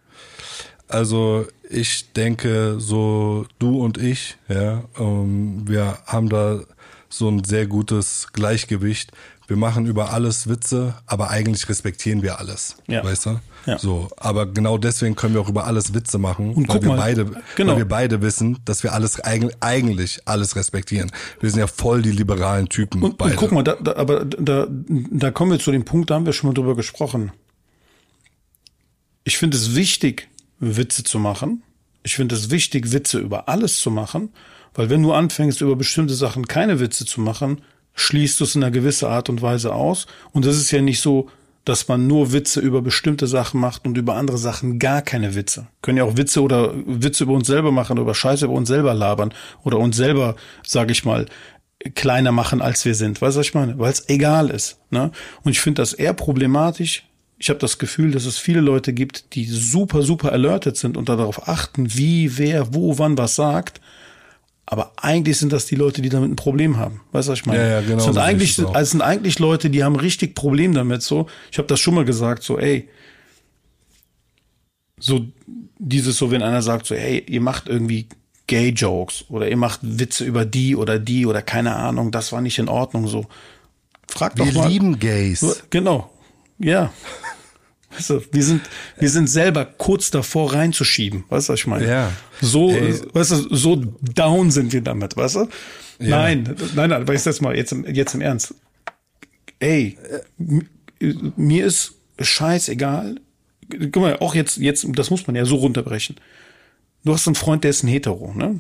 Also ich denke, so du und ich, ja, ähm, wir haben da so ein sehr gutes Gleichgewicht. Wir machen über alles Witze, aber eigentlich respektieren wir alles. Ja. Weißt du? Ja. So, aber genau deswegen können wir auch über alles Witze machen, und weil wir mal, beide, genau. weil wir beide wissen, dass wir alles eigentlich alles respektieren. Wir sind ja voll die liberalen Typen. Und, beide. und guck mal, da, da, aber da, da kommen wir zu dem Punkt, da haben wir schon mal drüber gesprochen. Ich finde es wichtig, Witze zu machen. Ich finde es wichtig, Witze über alles zu machen, weil wenn du anfängst, über bestimmte Sachen keine Witze zu machen, schließt du es in einer gewissen Art und Weise aus. Und das ist ja nicht so, dass man nur Witze über bestimmte Sachen macht und über andere Sachen gar keine Witze. Können ja auch Witze oder Witze über uns selber machen, oder Scheiße über uns selber labern oder uns selber, sag ich mal, kleiner machen, als wir sind. Weißt du, was ich meine? Weil es egal ist. Ne? Und ich finde das eher problematisch. Ich habe das Gefühl, dass es viele Leute gibt, die super, super alerted sind und darauf achten, wie, wer, wo, wann was sagt aber eigentlich sind das die Leute, die damit ein Problem haben. Weißt du, was ich meine? Ja, ja, genau. Es sind, eigentlich, also es sind eigentlich Leute, die haben richtig Problem damit. So, ich habe das schon mal gesagt, so, ey, so dieses so, wenn einer sagt, so, ey, ihr macht irgendwie Gay-Jokes oder ihr macht Witze über die oder die oder keine Ahnung, das war nicht in Ordnung. So, frag doch Wir mal. Wir lieben Gays. Genau, ja. Weißt du, wir sind, wir sind selber kurz davor reinzuschieben. Weißt du, was ich meine? Ja. So, Ey. weißt du, so down sind wir damit, weißt du? Ja. Nein, nein, nein, weißt du jetzt mal, jetzt, jetzt im Ernst. Ey, mir ist scheißegal. Guck mal, auch jetzt, jetzt, das muss man ja so runterbrechen. Du hast einen Freund, der ist ein Hetero, ne?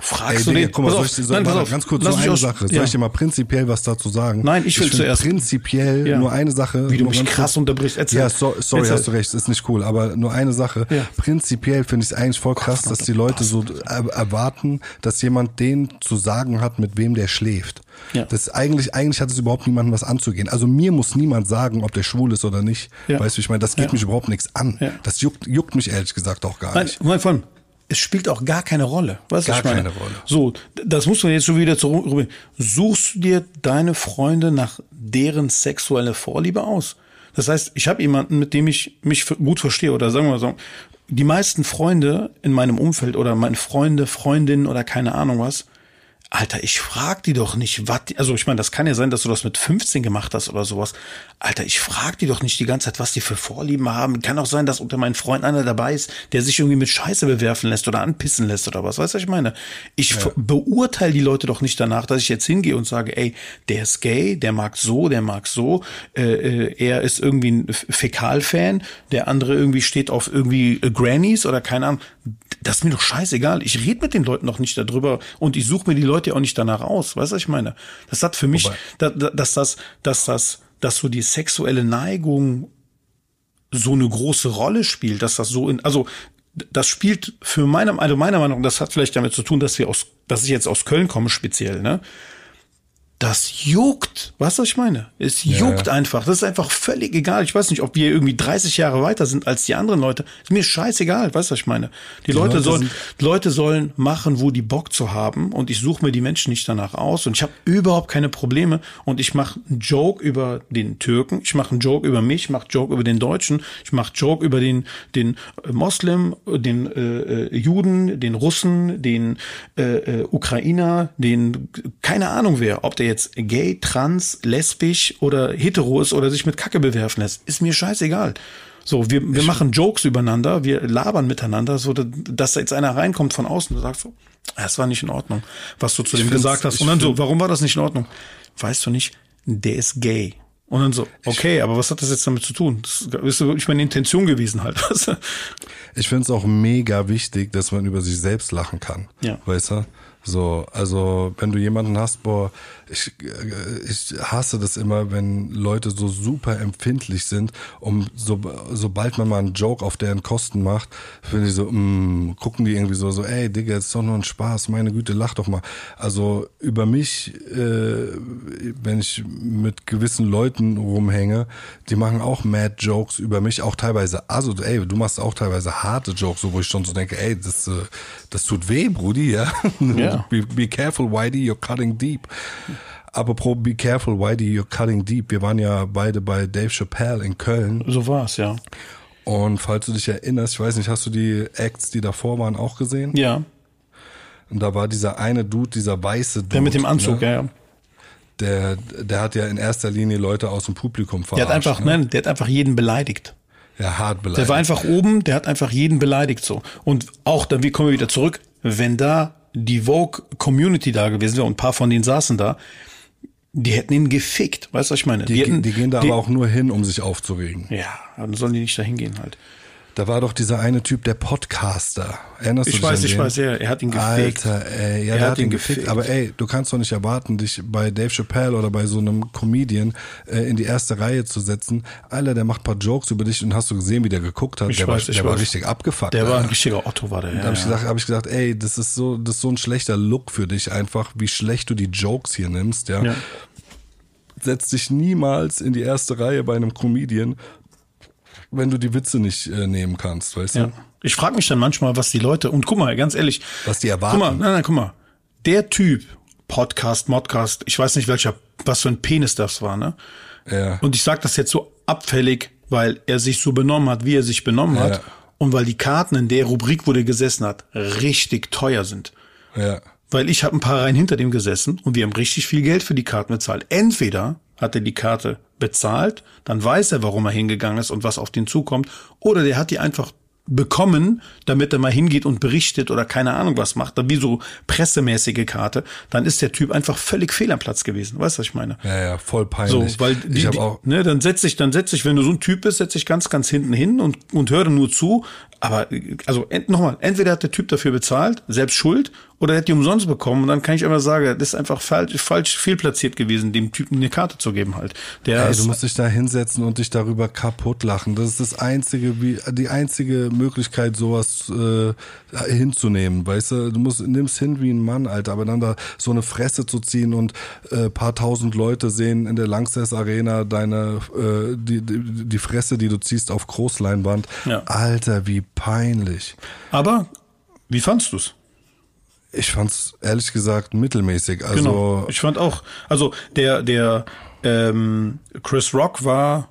Fragst Ey, du den? Guck mal, ich, Nein, ganz kurz nur eine Sache. Soll ja. ich dir mal prinzipiell was dazu sagen? Nein, ich will ich zuerst. Prinzipiell ja. nur eine Sache. Wie du mich krass unterbrichst. Erzähl. Ja, so, sorry, Erzähl. hast du recht, ist nicht cool. Aber nur eine Sache. Ja. Prinzipiell finde ich es eigentlich voll krass, dass die Leute so erwarten, dass jemand den zu sagen hat, mit wem der schläft. Ja. Das eigentlich, eigentlich hat es überhaupt niemandem was anzugehen. Also mir muss niemand sagen, ob der schwul ist oder nicht. Ja. Weißt du, ich meine, das geht ja. mich überhaupt nichts an. Das juckt, juckt mich ehrlich gesagt auch gar nicht. Nein, von, es spielt auch gar keine Rolle. Weißt gar ich meine? keine Rolle. So, das muss man jetzt schon wieder zurück. Suchst du dir deine Freunde nach deren sexuelle Vorliebe aus? Das heißt, ich habe jemanden, mit dem ich mich gut verstehe, oder sagen wir mal so, die meisten Freunde in meinem Umfeld oder meine Freunde, Freundinnen oder keine Ahnung was, Alter, ich frag die doch nicht, was also ich meine, das kann ja sein, dass du das mit 15 gemacht hast oder sowas. Alter, ich frag die doch nicht die ganze Zeit, was die für Vorlieben haben. Kann auch sein, dass unter meinen Freunden einer dabei ist, der sich irgendwie mit Scheiße bewerfen lässt oder anpissen lässt oder was. Weißt du, was ich meine? Ich ja. beurteile die Leute doch nicht danach, dass ich jetzt hingehe und sage, ey, der ist gay, der mag so, der mag so, äh, äh, er ist irgendwie ein Fäkalfan, der andere irgendwie steht auf irgendwie äh, Grannies oder keine Ahnung. Das ist mir doch scheißegal. Ich rede mit den Leuten doch nicht darüber und ich suche mir die Leute ja auch nicht danach aus. Weißt du, was ich meine? Das hat für mich, da, da, dass das, dass das, dass so die sexuelle Neigung so eine große Rolle spielt, dass das so in, also das spielt für meine, also meiner Meinung, das hat vielleicht damit zu tun, dass wir aus, dass ich jetzt aus Köln komme speziell, ne? Das juckt. Weißt du, was ich meine? Es ja, juckt einfach. Das ist einfach völlig egal. Ich weiß nicht, ob wir irgendwie 30 Jahre weiter sind als die anderen Leute. Ist mir scheißegal. Weißt du, was ich meine? Die, die Leute, Leute, sollen, Leute sollen machen, wo die Bock zu haben. Und ich suche mir die Menschen nicht danach aus. Und ich habe überhaupt keine Probleme. Und ich mache einen Joke über den Türken. Ich mache einen Joke über mich. Ich mache Joke über den Deutschen. Ich mache Joke über den, den Moslem, den äh, äh, Juden, den Russen, den äh, äh, Ukrainer, den keine Ahnung wer. Ob der jetzt jetzt gay, trans, lesbisch oder hetero ist oder sich mit Kacke bewerfen lässt, ist mir scheißegal. So, wir, wir machen Jokes übereinander, wir labern miteinander, so dass da jetzt einer reinkommt von außen und sagt so, das war nicht in Ordnung, was du zu dem gesagt hast. Und dann so, warum war das nicht in Ordnung? Weißt du nicht, der ist gay. Und dann so, okay, aber was hat das jetzt damit zu tun? Das ist wirklich meine Intention gewesen halt. ich finde es auch mega wichtig, dass man über sich selbst lachen kann. Ja. Weißt du? So, also wenn du jemanden hast, boah, ich, äh, ich hasse das immer, wenn Leute so super empfindlich sind, um so, sobald man mal einen Joke auf deren Kosten macht, finde ich so, mm, gucken die irgendwie so, so, ey, Digga, ist doch nur ein Spaß, meine Güte, lach doch mal. Also über mich, äh, wenn ich mit gewissen Leuten rumhänge, die machen auch Mad Jokes über mich, auch teilweise, also ey, du machst auch teilweise harte Jokes, so wo ich schon so denke, ey, das, äh, das tut weh, Brudi, ja. Ja. Be, be careful, Whitey, you're cutting deep. Apropos Be Careful, Whitey, you're cutting deep. Wir waren ja beide bei Dave Chappelle in Köln. So war's, ja. Und falls du dich erinnerst, ich weiß nicht, hast du die Acts, die davor waren, auch gesehen? Ja. Und da war dieser eine Dude, dieser weiße Dude. Der mit dem Anzug, ne? ja, ja. Der, der hat ja in erster Linie Leute aus dem Publikum Der verarscht. hat einfach, ne? nein, der hat einfach jeden beleidigt. Ja, hart beleidigt. Der war einfach oben, der hat einfach jeden beleidigt so. Und auch dann, wie kommen wir wieder zurück, wenn da die Vogue Community da gewesen wäre und ein paar von denen saßen da, die hätten ihn gefickt, weißt du, was ich meine? die, hätten, die gehen da aber auch nur hin, um sich aufzuregen. Ja, dann sollen die nicht da hingehen halt. Da war doch dieser eine Typ, der Podcaster. Erinnerst Ich du dich weiß, an ich den? weiß, ja, er hat ihn gefickt. Alter, ey, ja, Er hat hat ihn gefickt. gefickt. Aber ey, du kannst doch nicht erwarten, dich bei Dave Chappelle oder bei so einem Comedian äh, in die erste Reihe zu setzen. Alter, der macht ein paar Jokes über dich und hast du gesehen, wie der geguckt hat? Ich der weiß, war, ich der war weiß. richtig abgefuckt. Der war ein Alter. richtiger Otto, war der. Da Ja, habe ich, gesagt, hab ich gesagt, ey, das ist so, das ist so ein schlechter Look für dich einfach, wie schlecht du die Jokes hier nimmst, ja. Ja. Setz dich niemals in die erste Reihe bei einem Comedian, wenn du die Witze nicht äh, nehmen kannst, weißt Ja. du? Ich frage mich dann manchmal, was die Leute, und guck mal, ganz ehrlich, Was die erwarten. Guck mal, nein, nein, guck mal. Der Typ, Podcast, Modcast, ich weiß nicht welcher, was für ein Penis das war, ne? Ja. Und ich sag das jetzt so abfällig, weil er sich so benommen hat, wie er sich benommen Ja. hat. Und weil die Karten in der Rubrik, wo der gesessen hat, richtig teuer sind. Ja. Weil ich habe ein paar Reihen hinter dem gesessen und wir haben richtig viel Geld für die Karten bezahlt. Entweder hat er die Karte bezahlt, dann weiß er, warum er hingegangen ist und was auf den zukommt, oder der hat die einfach bekommen, damit er mal hingeht und berichtet oder keine Ahnung was macht, wie so pressemäßige Karte, dann ist der Typ einfach völlig fehl am Platz gewesen. Weißt du, was ich meine? Ja, ja, voll So, peinlich. weil ich die, habe die, auch ne, dann setz dich, dann setz dich, wenn du so ein Typ bist, setz dich ganz, ganz hinten hin und, und höre nur zu. Aber, also, ent, nochmal, entweder hat der Typ dafür bezahlt, selbst schuld, oder er hat die umsonst bekommen. Und dann kann ich einfach sagen, das ist einfach falsch, falsch fehlplatziert gewesen, dem Typen eine Karte zu geben halt. Der Ey, ist, du musst dich da hinsetzen und dich darüber kaputt lachen. Das ist das einzige, wie die einzige Möglichkeit, sowas äh, hinzunehmen. Weißt du, du musst nimmst hin wie ein Mann, Alter, aber dann da so eine Fresse zu ziehen und äh, paar tausend Leute sehen in der Langsess Arena deine äh, die, die die Fresse, die du ziehst auf Großleinwand. Ja. Alter, wie peinlich. aber, wie fandst du's? Ich fand's ehrlich gesagt mittelmäßig. Also Genau. Ich fand auch, also der, der ähm, Chris Rock war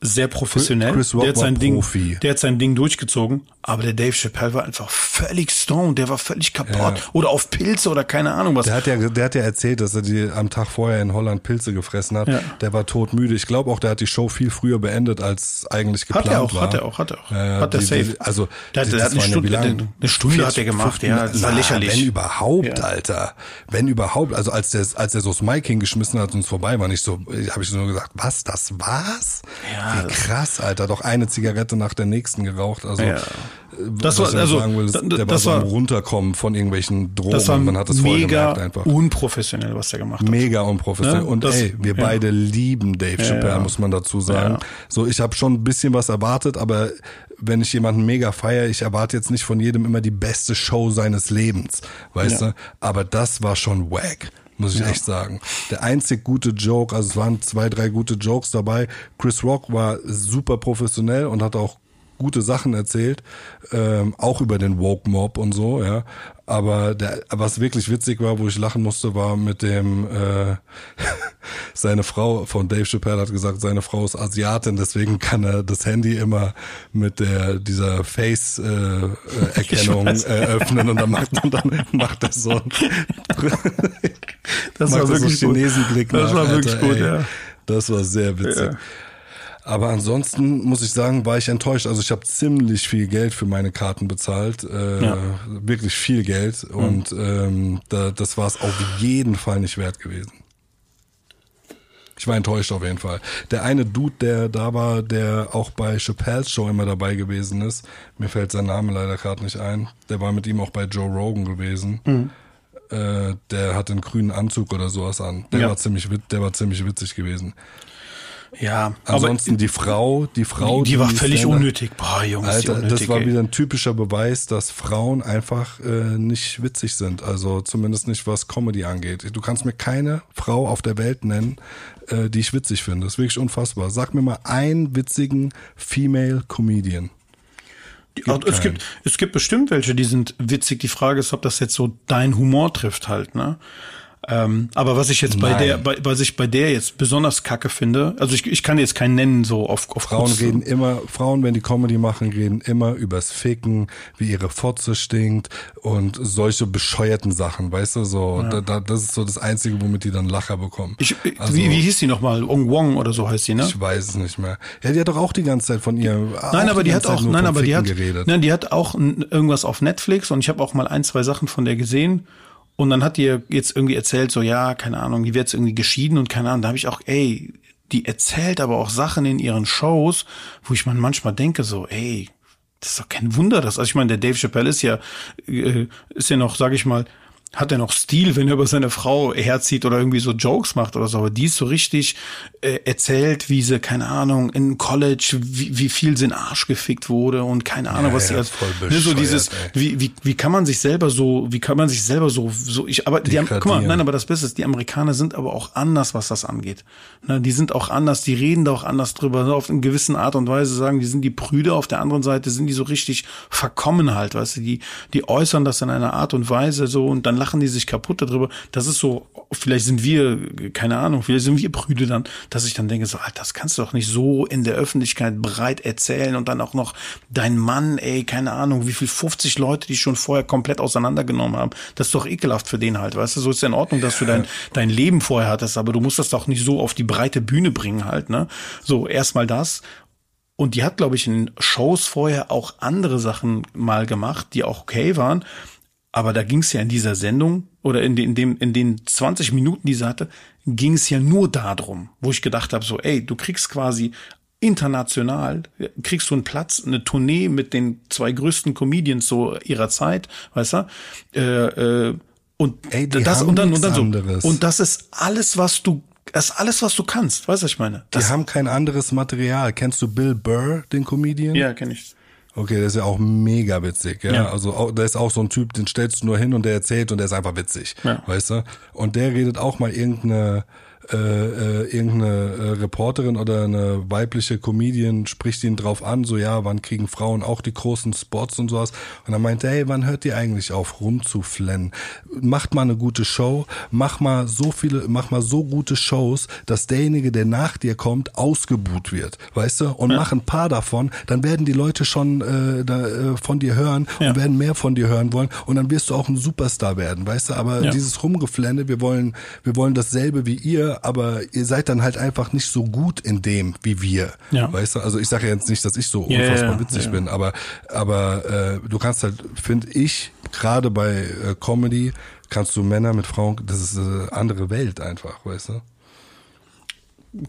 sehr professionell. Chris Rock der hat war sein Ding, Profi. der hat sein Ding durchgezogen. Aber der Dave Chappelle war einfach völlig stoned. Der war völlig kaputt Ja. oder auf Pilze oder keine Ahnung was. Der hat ja, der hat ja erzählt, dass er die am Tag vorher in Holland Pilze gefressen hat. Ja. Der war todmüde. Ich glaube auch, der hat die Show viel früher beendet, als eigentlich Hat geplant er auch, war. hat er auch, hat er auch. Ja, hat er die- safe. die- also, der, hat- die- der hat eine Stunde, lang? eine Stunde hat er gemacht, 15, ja, das war lächerlich. Wenn überhaupt, Ja. Alter. Wenn überhaupt. Also als der, als der so das Mic hingeschmissen hat und es vorbei war, nicht so, habe ich nur gesagt, was, das war's? Ja, Wie krass, Alter. Doch eine Zigarette nach der nächsten geraucht. Also, Ja. äh, Das was war- also, will, ist, der war das so war- Runterkommen von irgendwelchen Drogen. Das war man hat es voll mega gemerkt einfach. unprofessionell, was er gemacht hat. Mega unprofessionell. Ja, und das- ey, wir ja. beide lieben Dave Chappelle, ja. muss man dazu sagen. Ja. So, ich habe schon ein bisschen was erwartet, aber wenn ich jemanden mega feiere, ich erwarte jetzt nicht von jedem immer die beste Show seines Lebens, weißt Ja. du? Aber das war schon wack. Muss ich echt sagen. Der einzig gute Joke, also es waren zwei, drei gute Jokes dabei. Chris Rock war super professionell und hat auch gute Sachen erzählt, ähm, auch über den Woke Mob und so, ja. Aber der, was wirklich witzig war, wo ich lachen musste, war mit dem äh, seine Frau von Dave Chappelle hat gesagt, seine Frau ist Asiatin, deswegen kann er das Handy immer mit der dieser Face äh, äh, öffnen und dann macht und dann macht er so ein, Das war so wirklich gut. Chinesenblick Das nach, war wirklich Alter, gut, ey. ja. Das war sehr witzig. Ja. Aber ansonsten muss ich sagen, war ich enttäuscht. Also ich habe ziemlich viel Geld für meine Karten bezahlt, äh, Ja. wirklich viel Geld und ähm, da, das war es auf jeden Fall nicht wert gewesen. Ich war enttäuscht auf jeden Fall. Der eine Dude, der da war, der auch bei Chappelle's Show immer dabei gewesen ist, mir fällt sein Name leider gerade nicht ein, der war mit ihm auch bei Joe Rogan gewesen. äh, der hat einen grünen Anzug oder sowas an. Der Ja. war ziemlich, der war ziemlich witzig gewesen. Ja, Ansonsten die Frau, die Frau, aber die, die war völlig unnötig. Boah, Jungs, Alter, unnötig, das war ey. wieder ein typischer Beweis, dass Frauen einfach äh, nicht witzig sind. Also zumindest nicht, was Comedy angeht. Du kannst mir keine Frau auf der Welt nennen, äh, die ich witzig finde. Das ist wirklich unfassbar. Sag mir mal einen witzigen Female Comedian. Ja, es keinen. gibt, es gibt bestimmt welche, die sind witzig. Die Frage ist, ob das jetzt so dein Humor trifft halt, ne? Ähm, aber was ich jetzt bei Nein. der, bei, was ich bei der jetzt besonders kacke finde, also ich, ich kann jetzt keinen nennen, so auf, auf Frauen kurz- reden immer, Frauen, wenn die Comedy machen, reden immer übers Ficken, wie ihre Fotze stinkt und solche bescheuerten Sachen, weißt du, so, da, da, das ist so das Einzige, womit die dann Lacher bekommen. Ich, Also- wie, wie hieß die nochmal? Ong Wong oder so heißt die, ne? Ich weiß es nicht mehr. Ja, die hat doch auch die ganze Zeit von ihr. Nein, aber die hat ganze Zeit auch, nein, aber die Ficken hat, geredet. nein, die hat auch irgendwas auf Netflix und ich habe auch mal ein, zwei Sachen von der gesehen. Und dann hat die jetzt irgendwie erzählt, so ja, keine Ahnung, die wird jetzt irgendwie geschieden und keine Ahnung. Da habe ich auch, ey, die erzählt aber auch Sachen in ihren Shows, wo ich man manchmal denke, so, ey, das ist doch kein Wunder, dass, also ich meine, der Dave Chappelle ist ja, äh, ist ja noch, sag ich mal, hat er noch Stil, wenn er über seine Frau herzieht oder irgendwie so Jokes macht oder so, aber die ist so richtig äh, erzählt, wie sie, keine Ahnung, in College, wie, wie viel sie in Arsch gefickt wurde und keine Ahnung, Ja, was sie ja, als ne, so dieses, ey. wie, wie, wie kann man sich selber so, wie kann man sich selber so, so ich, aber die, Am- guck mal, nein, aber das Beste ist, die Amerikaner sind aber auch anders, was das angeht. Ne, die sind auch anders, die reden da auch anders drüber, ne, auf eine gewisse Art und Weise sagen, die sind die Prüde, auf der anderen Seite sind die so richtig verkommen halt, weißt du, die, die äußern das in einer Art und Weise so und dann lachen die sich kaputt darüber. Das ist so, vielleicht sind wir, keine Ahnung, vielleicht sind wir Prüde dann, dass ich dann denke, so, Alter, das kannst du doch nicht so in der Öffentlichkeit breit erzählen und dann auch noch dein Mann, ey, keine Ahnung, wie viel 50 Leute, die schon vorher komplett auseinandergenommen haben. Das ist doch ekelhaft für den halt, weißt du, so ist ja in Ordnung, dass du dein, dein Leben vorher hattest, aber du musst das doch nicht so auf die breite Bühne bringen halt, ne? So, erstmal das. Und die hat, glaube ich, in Shows vorher auch andere Sachen mal gemacht, die auch okay waren. Aber da ging es ja in dieser Sendung oder in, den, in, dem, in den 20 Minuten, die sie hatte, ging es ja nur darum, wo ich gedacht habe, so, ey, du kriegst quasi international, kriegst du einen Platz, eine Tournee mit den zwei größten Comedians so ihrer Zeit, weißt du? Äh, äh, und Ey, die das und dann und dann so. anderes. Und das ist alles, was du, das ist alles, was du kannst, weißt du, was ich meine? Die Das, haben kein anderes Material. Kennst du Bill Burr, den Comedian? ja, kenne ich. Okay, der ist ja auch mega witzig, ja. Ja. Also auch, der ist auch so ein Typ, den stellst du nur hin und der erzählt und der ist einfach witzig. Ja. Weißt du? Und der redet auch mal irgendeine äh, äh, irgendeine äh, Reporterin oder eine weibliche Comedian spricht ihn drauf an, so ja, wann kriegen Frauen auch die großen Spots und sowas. Und dann meint er, hey, wann hört ihr eigentlich auf rumzuflennen? Macht mal eine gute Show, mach mal so viele, mach mal so gute Shows, dass derjenige, der nach dir kommt, ausgebuht wird, weißt du? Und mach ein paar davon, dann werden die Leute schon äh, da, äh, von dir hören Ja. und werden mehr von dir hören wollen und dann wirst du auch ein Superstar werden, weißt du? Aber Ja. dieses Rumgeflenne, wir wollen, wir wollen dasselbe wie ihr, aber ihr seid dann halt einfach nicht so gut in dem wie wir, Ja. weißt du? Also ich sage jetzt nicht, dass ich so Ja, ja, unfassbar ja, witzig ja. bin, aber aber äh, du kannst halt, finde ich, gerade bei äh, Comedy kannst du Männer mit Frauen, das ist eine andere Welt einfach, weißt du?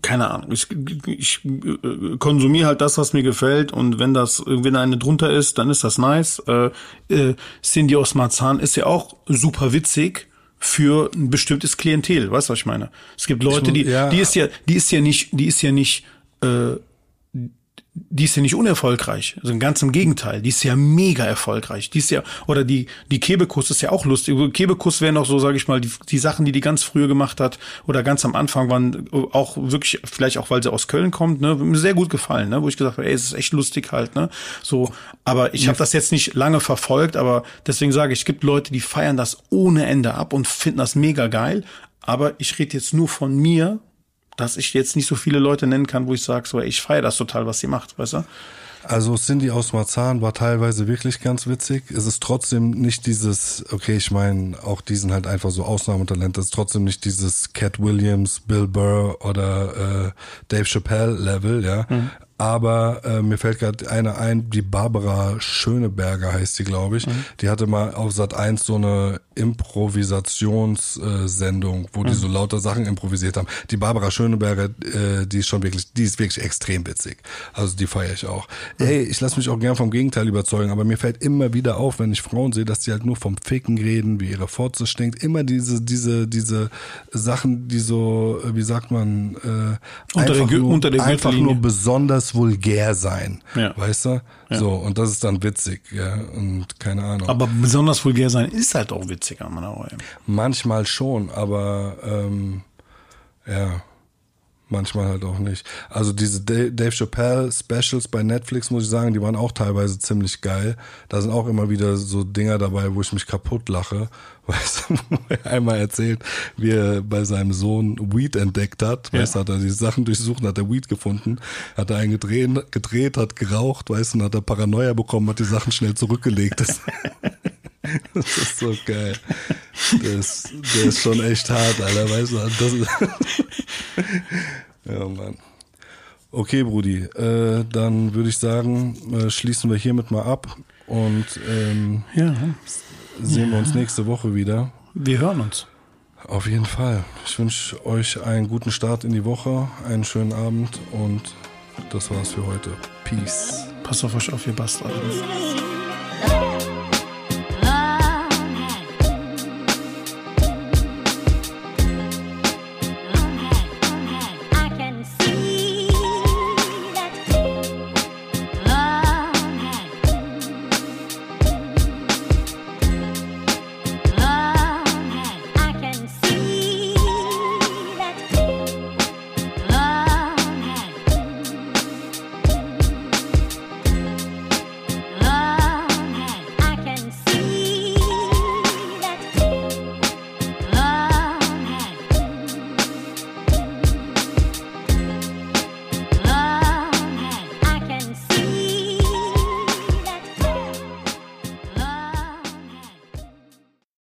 keine Ahnung. Ich, ich äh, konsumiere halt das, was mir gefällt und wenn das, wenn eine drunter ist, dann ist das nice. Äh, äh, Cindy aus Marzahn ist ja auch super witzig für ein bestimmtes Klientel, weißt du, was ich meine? Es gibt Leute, die, ja. die ist ja, die ist ja nicht, die ist ja nicht, äh, die ist ja nicht unerfolgreich. Also ganz im Gegenteil. Die ist ja mega erfolgreich. Die ist ja, oder die, die Kebekus ist ja auch lustig. Kebekus wären noch so, sage ich mal, die, die Sachen, die die ganz früher gemacht hat oder ganz am Anfang waren auch wirklich, vielleicht auch, weil sie aus Köln kommt, ne, mir sehr gut gefallen, ne, wo ich gesagt habe, ey, es ist echt lustig halt, ne, so. Aber ich habe das jetzt nicht lange verfolgt, aber deswegen sage ich, es gibt Leute, die feiern das ohne Ende ab und finden das mega geil. Aber ich rede jetzt nur von mir, dass ich jetzt nicht so viele Leute nennen kann, wo ich sage, so, ey, ich feiere das total, was sie macht, weißt du? Also Cindy aus Marzahn war teilweise wirklich ganz witzig. Es ist trotzdem nicht dieses, okay, ich meine, auch die sind halt einfach so Ausnahmetalent. Es ist trotzdem nicht dieses Cat Williams, Bill Burr oder äh, Dave Chappelle Level, ja. Aber äh, mir fällt gerade eine ein, die Barbara Schöneberger heißt sie, glaube ich. Die hatte mal auf Sat 1 so eine Improvisationssendung, wo die so lauter Sachen improvisiert haben. Die Barbara Schöneberger, äh, die ist schon wirklich, die ist wirklich extrem witzig. Also die feiere ich auch. ey, ich lasse mich auch gern vom Gegenteil überzeugen, aber mir fällt immer wieder auf, wenn ich Frauen sehe, dass die halt nur vom Ficken reden, wie ihre Fotze stinkt, immer diese, diese, diese Sachen, die so, äh, wie sagt man, äh, Unter der einfach, Gü- nur, unter der einfach nur besonders vulgär sein, Ja. weißt du? So, und das ist dann witzig, ja, und keine Ahnung. Aber besonders vulgär sein ist halt auch witziger, auch. ey. Manchmal schon, aber ähm, ja, manchmal halt auch nicht. Also diese Da- Dave Chappelle Specials bei Netflix, muss ich sagen, die waren auch teilweise ziemlich geil. Da sind auch immer wieder so Dinger dabei, wo ich mich kaputt lache. Weißt du, wo er einmal erzählt, wie er bei seinem Sohn Weed entdeckt hat. Ja. Weißt du, hat er die Sachen durchsucht, hat er Weed gefunden, hat er einen gedreht, gedreht, hat geraucht, weißt du, und hat er Paranoia bekommen, hat die Sachen schnell zurückgelegt. Das, ist so geil. Der ist, der ist schon echt hart, Alter, weißt du. Das ist ja, Mann. Okay, Brudi, äh, dann würde ich sagen, äh, schließen wir hiermit mal ab und ähm, Ja, sehen wir uns nächste Woche wieder. wir hören uns. Auf jeden Fall. Ich wünsche euch einen guten Start in die Woche, einen schönen Abend und das war's für heute. Peace. Passt auf euch auf, ihr Bastarde.